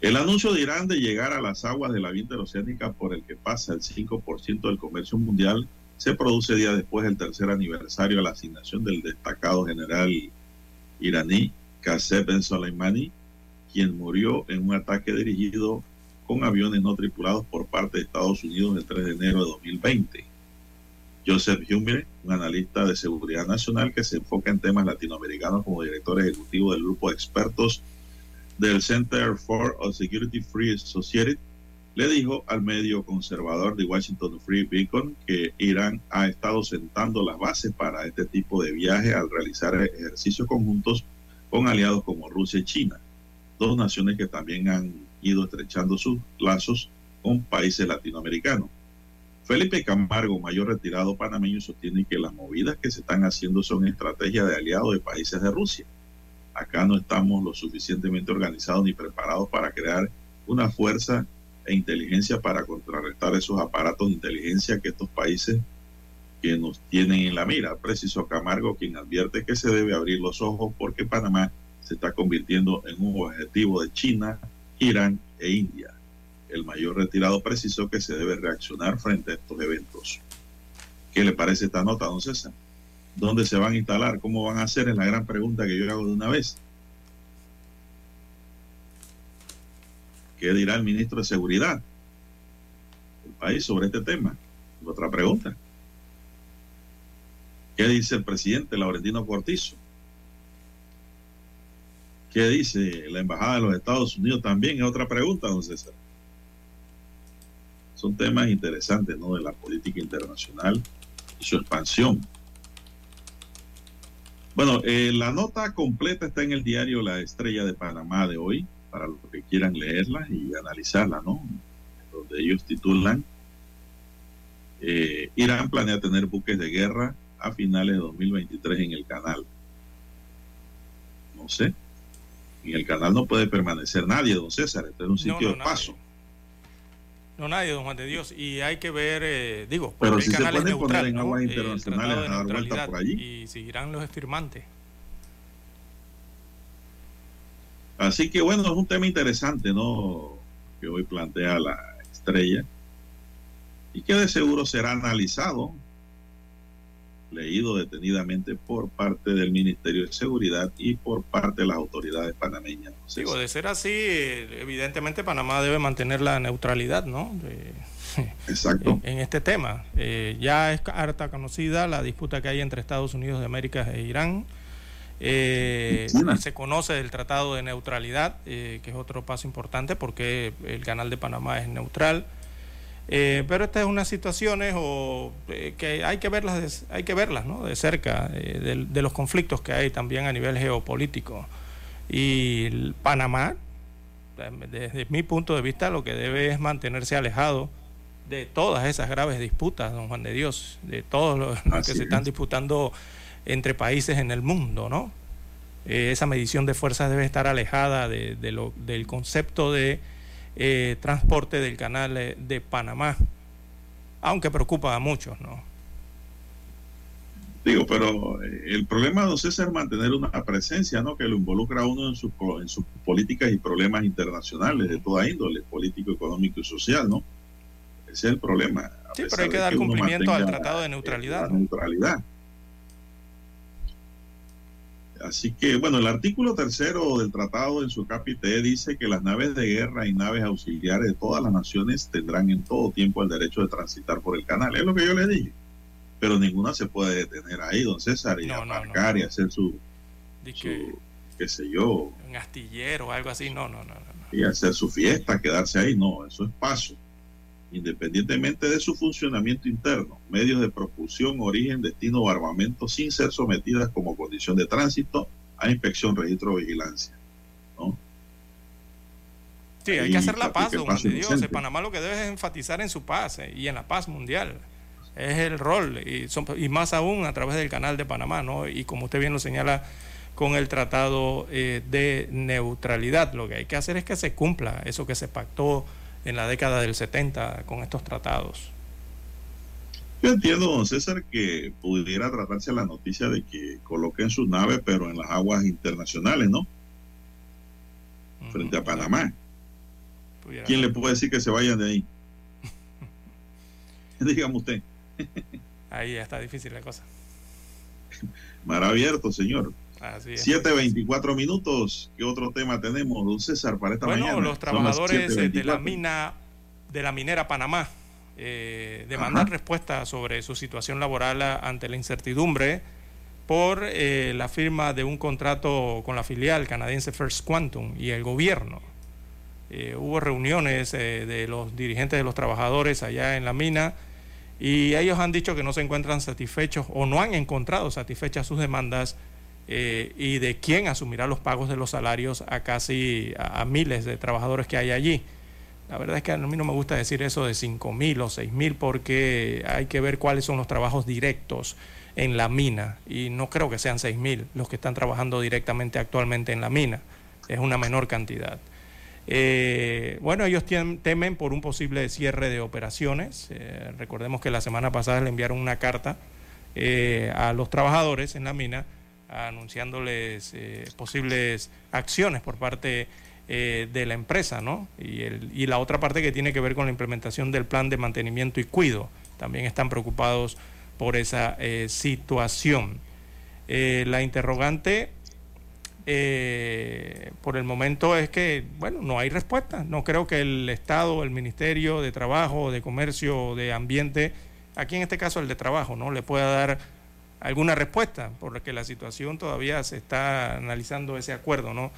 El anuncio de Irán de llegar a las aguas de la vía interoceánica por el que pasa el 5% del comercio mundial se produce días después del tercer aniversario de la asignación del destacado general iraní Qasem Ben Soleimani, quien murió en un ataque dirigido con aviones no tripulados por parte de Estados Unidos el 3 de enero de 2020. Joseph Humer, un analista de seguridad nacional que se enfoca en temas latinoamericanos como director ejecutivo del grupo de expertos del Center for Security Free Society, le dijo al medio conservador de Washington Free Beacon que Irán ha estado sentando las bases para este tipo de viaje al realizar ejercicios conjuntos con aliados como Rusia y China, dos naciones que también han ido estrechando sus lazos con países latinoamericanos. Felipe Camargo, mayor retirado panameño, sostiene que las movidas que se están haciendo son estrategias de aliados de países de Rusia. Acá no estamos lo suficientemente organizados ni preparados para crear una fuerza e inteligencia para contrarrestar esos aparatos de inteligencia que estos países que nos tienen en la mira. Preciso Camargo, quien advierte que se debe abrir los ojos porque Panamá se está convirtiendo en un objetivo de China, Irán e India. El mayor retirado precisó que se debe reaccionar frente a estos eventos. ¿Qué le parece esta nota, don César? ¿Dónde se van a instalar? ¿Cómo van a hacer? Es la gran pregunta que yo hago de una vez. ¿Qué dirá el ministro de Seguridad del país sobre este tema? Otra pregunta. ¿Qué dice el presidente Laurentino Cortizo? ¿Qué dice la Embajada de los Estados Unidos? También es otra pregunta, don César. Son temas interesantes, ¿no? De la política internacional y su expansión. Bueno, eh, la nota completa está en el diario La Estrella de Panamá de hoy, para los que quieran leerla y analizarla, ¿no? Donde ellos titulan, eh, Irán planea tener buques de guerra a finales de 2023 en el canal. No sé. En el canal no puede permanecer nadie, don César. Este es un sitio no, de paso. No, nadie, don Juan de Dios. Y hay que ver, eh, digo, Pero si se pueden poner en aguas Eh, internacionales a dar neutralidad, por allí. Y seguirán los firmantes. Así que bueno, es un tema interesante, ¿no? Que hoy plantea la estrella y que de seguro será analizado, leído detenidamente por parte del Ministerio de Seguridad y por parte de las autoridades panameñas. Digo, de ser así, evidentemente Panamá debe mantener la neutralidad, ¿no? [LAUGHS] Exacto. en, en este tema. Eh, ya es harta conocida la disputa que hay entre Estados Unidos de América e Irán. Eh, se conoce del Tratado de Neutralidad, eh, que es otro paso importante porque el canal de Panamá es neutral. Eh, pero estas es unas situaciones o, eh, que hay que verlas, de, hay que verlas ¿no? de cerca, eh, de, de los conflictos que hay también a nivel geopolítico. Y Panamá, desde mi punto de vista, lo que debe es mantenerse alejado de todas esas graves disputas, don Juan de Dios, de todos los los que se están es. disputando entre países en el mundo, ¿no? Eh, esa medición de fuerzas debe estar alejada de, de lo, del concepto de eh, transporte del canal eh, de Panamá, aunque preocupa a muchos, ¿no? Digo, pero eh, el problema, don César, es mantener una presencia, ¿no? Que lo involucra a uno en, sus po- en sus políticas y problemas internacionales de toda índole, político, económico y social, ¿no? Ese es el problema. a Sí, pero hay que dar cumplimiento al Tratado de eh, Neutralidad, la ¿no? neutralidad. Así que, bueno, el artículo tercero del tratado en su capite dice que las naves de guerra y naves auxiliares de todas las naciones tendrán en todo tiempo el derecho de transitar por el canal. Es lo que yo le dije. Pero ninguna se puede detener ahí, don César, y No, no, aparcar y hacer su, que qué sé yo, un astillero o algo así, no, no, no. no. y hacer su fiesta, quedarse ahí. No, eso es paso. Independientemente de su funcionamiento interno, medios de propulsión, origen, destino o armamento sin ser sometidas como condición de tránsito a inspección, registro o vigilancia. ¿no? Sí, hay Ahí que hacer la paz, don paz Dios. Panamá lo que debe es enfatizar en su paz eh, y en la paz mundial. Es el rol, y, son- y más aún a través del canal de Panamá, ¿no? Y como usted bien lo señala, con el tratado eh, de neutralidad. Lo que hay que hacer es que se cumpla eso que se pactó en la década del 70 con estos tratados. Yo entiendo, don César, que pudiera tratarse la noticia de que coloquen sus naves, pero en las aguas internacionales, ¿no? Frente a Panamá. Pudiera ¿Quién le puede decir que se vayan de ahí? [LAUGHS] Dígame usted. Ahí ya está difícil la cosa. Mar abierto, señor. Así es. 7.24 minutos. ¿Qué otro tema tenemos, don César, para esta Bueno, mañana? los Son las trabajadores eh, de la 7:24. mina de la minera Panamá eh, demandan respuesta sobre su situación laboral ante la incertidumbre por eh, la firma de un contrato con la filial canadiense First Quantum y el gobierno. Eh, hubo reuniones de los dirigentes de los trabajadores allá en la mina y ellos han dicho que no se encuentran satisfechos o no han encontrado satisfechas sus demandas eh, y de quién asumirá los pagos de los salarios a casi a, miles de trabajadores que hay allí. La verdad es que a mí no me gusta decir eso de 5 mil o 6 mil porque hay que ver cuáles son los trabajos directos en la mina y no creo que sean 6 mil los que están trabajando directamente actualmente en la mina. Es una menor cantidad. Eh, bueno, ellos temen por un posible cierre de operaciones. Eh, recordemos que la semana pasada le enviaron una carta eh, a los trabajadores en la mina anunciándoles eh, posibles acciones por parte eh, de la empresa, ¿no? Y, el- y la otra parte que tiene que ver con la implementación del plan de mantenimiento y cuido. También están preocupados por esa eh, situación. Eh, la interrogante eh, por el momento es que, bueno, no hay respuesta. No creo que el Estado, el Ministerio de Trabajo, de Comercio, de Ambiente, aquí en este caso el de Trabajo, ¿no? Le pueda dar alguna respuesta, porque la situación todavía se está analizando ese acuerdo, ¿no?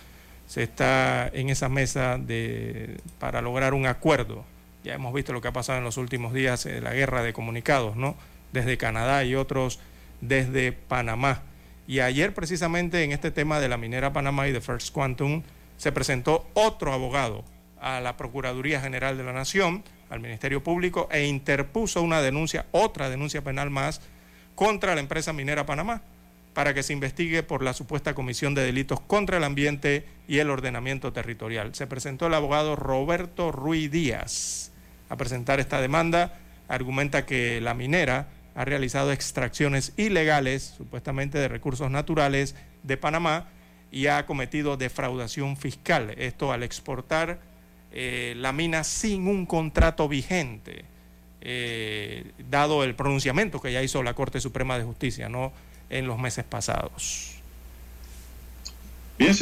Se está en esa mesa de, para lograr un acuerdo. Ya hemos visto lo que ha pasado en los últimos días, eh, la guerra de comunicados, ¿no? Desde Canadá y otros desde Panamá. Y ayer precisamente en este tema de la minera Panamá y de First Quantum se presentó otro abogado a la Procuraduría General de la Nación, al Ministerio Público, e interpuso una denuncia, otra denuncia penal más, contra la empresa minera Panamá, para que se investigue por la supuesta comisión de delitos contra el ambiente y el ordenamiento territorial. Se presentó el abogado Roberto Ruiz Díaz a presentar esta demanda. Argumenta que la minera ha realizado extracciones ilegales, supuestamente de recursos naturales, de Panamá y ha cometido defraudación fiscal. Esto al exportar eh, la mina sin un contrato vigente, eh, dado el pronunciamiento que ya hizo la Corte Suprema de Justicia ¿no? en los meses pasados. Bien,